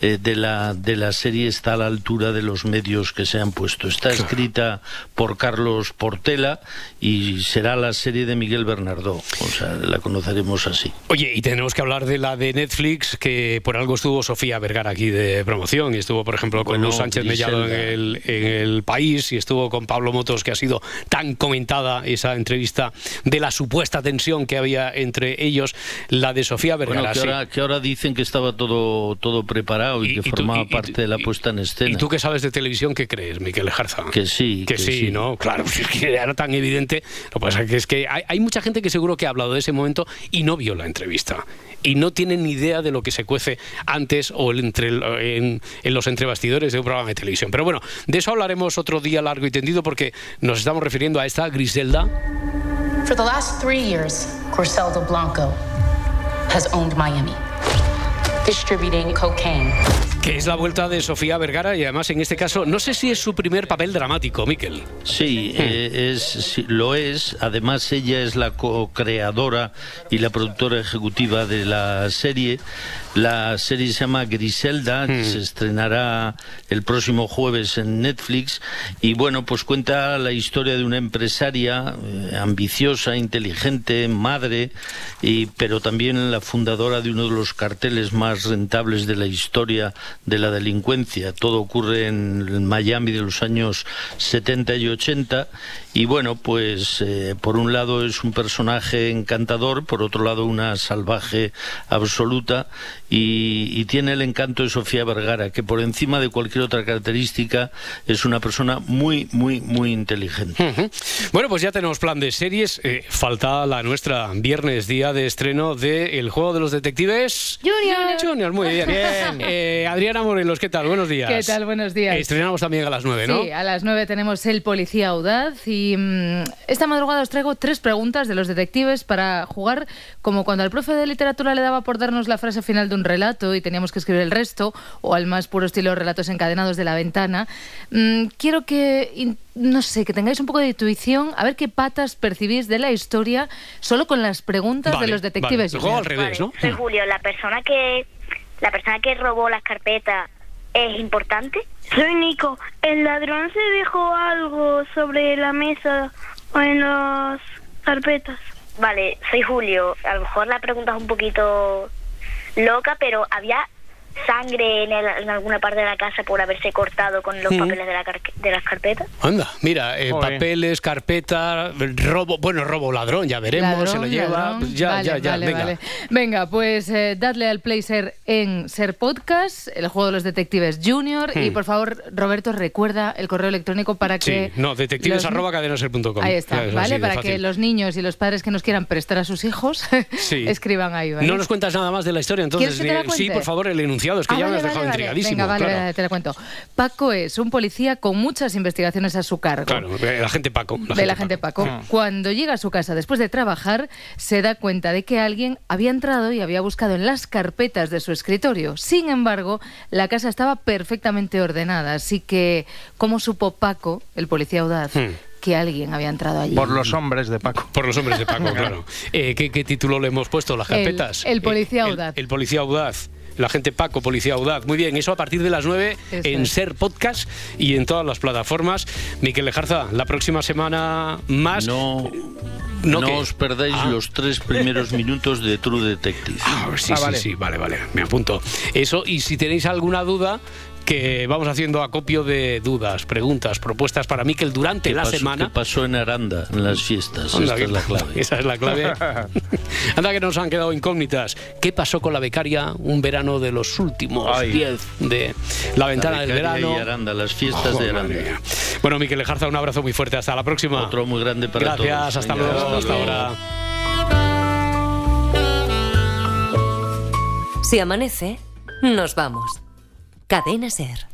S25: eh, de, la, de la serie está a la altura de los medios que se han puesto. Está escrita por Carlos Portela y será la serie de Miguel Bernardó, o sea, la conoceremos así.
S1: Oye, y tenemos que hablar de la de Netflix, que por algo estuvo Sofía Vergara aquí de promoción, y estuvo, por ejemplo, con
S25: Bueno,
S1: Luz Sánchez Mellado en el, en el país, y estuvo con Pablo Motos, que ha sido tan comentada esa entrevista de la supuesta tensión que había entre ellos, la de Sofía Vergara.
S25: Bueno, que
S1: sí.
S25: ahora, que ahora dicen que estaba todo, todo preparado y,
S1: Y-
S25: que
S1: y
S25: formaba
S1: y-
S25: parte de la puesta en escena.
S1: ¿Y tú que sabes de televisión qué crees, Miquel Jarza?
S25: Que sí,
S1: Que,
S25: que
S1: sí,
S25: sí.
S1: ¿no? Claro, es que era tan evidente. Lo que pasa que es que hay, hay mucha gente que seguro que ha hablado de ese momento y no vio la entrevista. Y no tiene ni idea de lo que se cuece antes o en, en los entrebastidores de un programa de televisión. Pero bueno, de eso hablaremos otro día largo y tendido porque nos estamos refiriendo a esta Griselda.
S30: For the last three years, Griselda Blanco has owned Miami, distributing cocaine.
S1: Que es la vuelta de Sofía Vergara y además en este caso no sé si es su primer papel dramático, Miquel.
S25: Sí, eh, es, sí, lo es. Además, ella es la co-creadora y la productora ejecutiva de la serie. La serie se llama Griselda, que se estrenará el próximo jueves en Netflix. Y bueno, pues cuenta la historia de una empresaria eh, ambiciosa, inteligente, madre, y, pero también la fundadora de uno de los carteles más rentables de la historia de la delincuencia. Todo ocurre en Miami de los años 70 y 80 y bueno, pues eh, por un lado es un personaje encantador, por otro lado una salvaje absoluta y, y tiene el encanto de Sofía Vergara, que por encima de cualquier otra característica es una persona muy, muy, muy inteligente.
S1: Bueno, pues ya tenemos plan de series. Eh, falta la nuestra viernes, día de estreno de El Juego de los Detectives.
S34: Junior.
S1: Junior, muy bien. Eh, Adriana Morelos, ¿qué tal? Buenos días.
S34: ¿Qué tal? Buenos días.
S1: Estrenamos también a las 9, ¿no?
S34: Sí, a las 9 tenemos El Policía Audaz y mm, esta madrugada os traigo tres preguntas de los detectives para jugar como cuando al profe de literatura le daba por darnos la frase final de un relato y teníamos que escribir el resto o al más puro estilo relatos encadenados de la ventana. Mm, quiero que, no sé, que tengáis un poco de intuición a ver qué patas percibís de la historia solo con las preguntas
S1: Vale,
S34: de los detectives.
S1: vale. El juego al
S34: Junior.
S1: revés, ¿no?
S35: Soy Julio, la persona que la persona que robó las carpetas es importante.
S36: Soy Nico. El ladrón se dejó algo sobre la mesa o en las carpetas.
S35: Vale, soy Julio. A lo mejor la pregunta es un poquito loca, pero había sangre en, el- en alguna parte de la casa por haberse cortado con los
S1: Mm.
S35: papeles de, la car- de las carpetas.
S1: Anda, mira, eh, papeles, carpeta, robo, bueno, robo ladrón, ya veremos, se lo
S34: Ladrón,
S1: lleva.
S34: ladrón.
S1: Pues ya,
S34: Vale,
S1: ya, ya,
S34: vale,
S1: venga.
S34: vale. Venga, pues eh, dadle al play ser en Ser Podcast, el juego de los detectives junior. Y
S1: Hmm.
S34: por favor, Roberto, recuerda el correo electrónico para que.
S1: Sí, no, detectives
S34: los-
S1: arroba cadenaser.com.
S34: Ahí está,
S1: es
S34: ¿vale? Para que los niños y los padres que nos quieran prestar a sus hijos
S1: Sí.
S34: escriban ahí, ¿vale?
S1: No nos cuentas nada más de la historia, entonces.
S34: ¿Quieres que te la
S1: ni- sí, por favor, el enunciado. Denunciado, es que
S34: Ah,
S1: ya me
S34: vale,
S1: has dejado
S34: vale,
S1: intrigadísimo.
S34: Venga, vale,
S1: claro.
S34: te lo cuento. Paco es un policía con muchas investigaciones a su cargo.
S1: Claro, el agente Paco. el
S34: de la gente Paco.
S1: Ah.
S34: Cuando llega a su casa después de trabajar, se da cuenta de que alguien había entrado y había buscado en las carpetas de su escritorio. Sin embargo, la casa estaba perfectamente ordenada, así que ¿cómo supo Paco, el policía audaz,
S1: Hmm.
S34: que alguien había entrado allí?
S2: Por los hombres de Paco.
S1: Por los hombres de Paco, claro. Eh, ¿qué, qué título le hemos puesto? ¿Las carpetas?
S34: el policía
S1: Eh,
S34: audaz.
S1: El, policía audaz. La gente Paco, Policía Audaz. Muy bien, eso a partir de las 9
S34: Eso
S1: en
S34: es.
S1: Ser Podcast y en todas las plataformas. Miquel Lejarza, la próxima semana más.
S25: No,
S1: ¿No
S25: no
S1: qué?
S25: os perdáis
S1: Ah.
S25: los tres primeros minutos de True Detective.
S1: Ah, sí,
S25: Ah,
S1: sí,
S25: vale.
S1: sí, vale, vale, me apunto. Eso, y si tenéis alguna duda, que vamos haciendo acopio de dudas, preguntas, propuestas para Miquel durante
S25: ¿Qué
S1: la
S25: pasó-
S1: semana.
S25: qué pasó en Aranda, en las fiestas?
S1: Anda,
S25: Esta
S1: que-
S25: es la clave.
S1: Esa es la clave. Anda que nos han quedado incógnitas. ¿Qué pasó con la becaria un verano de los últimos
S25: Ay.
S1: 10 de la ventana
S25: La
S1: del verano?
S25: y Aranda, las fiestas de Aranda.
S1: mía. Bueno, Miquel Lejarza, un abrazo muy fuerte. Hasta la próxima.
S25: Otro muy grande para
S1: Gracias,
S25: todos.
S1: hasta
S25: Venga,
S1: luego,
S25: hasta
S1: hasta
S25: luego.
S1: ahora.
S9: Si amanece, nos vamos. Cadena Ser.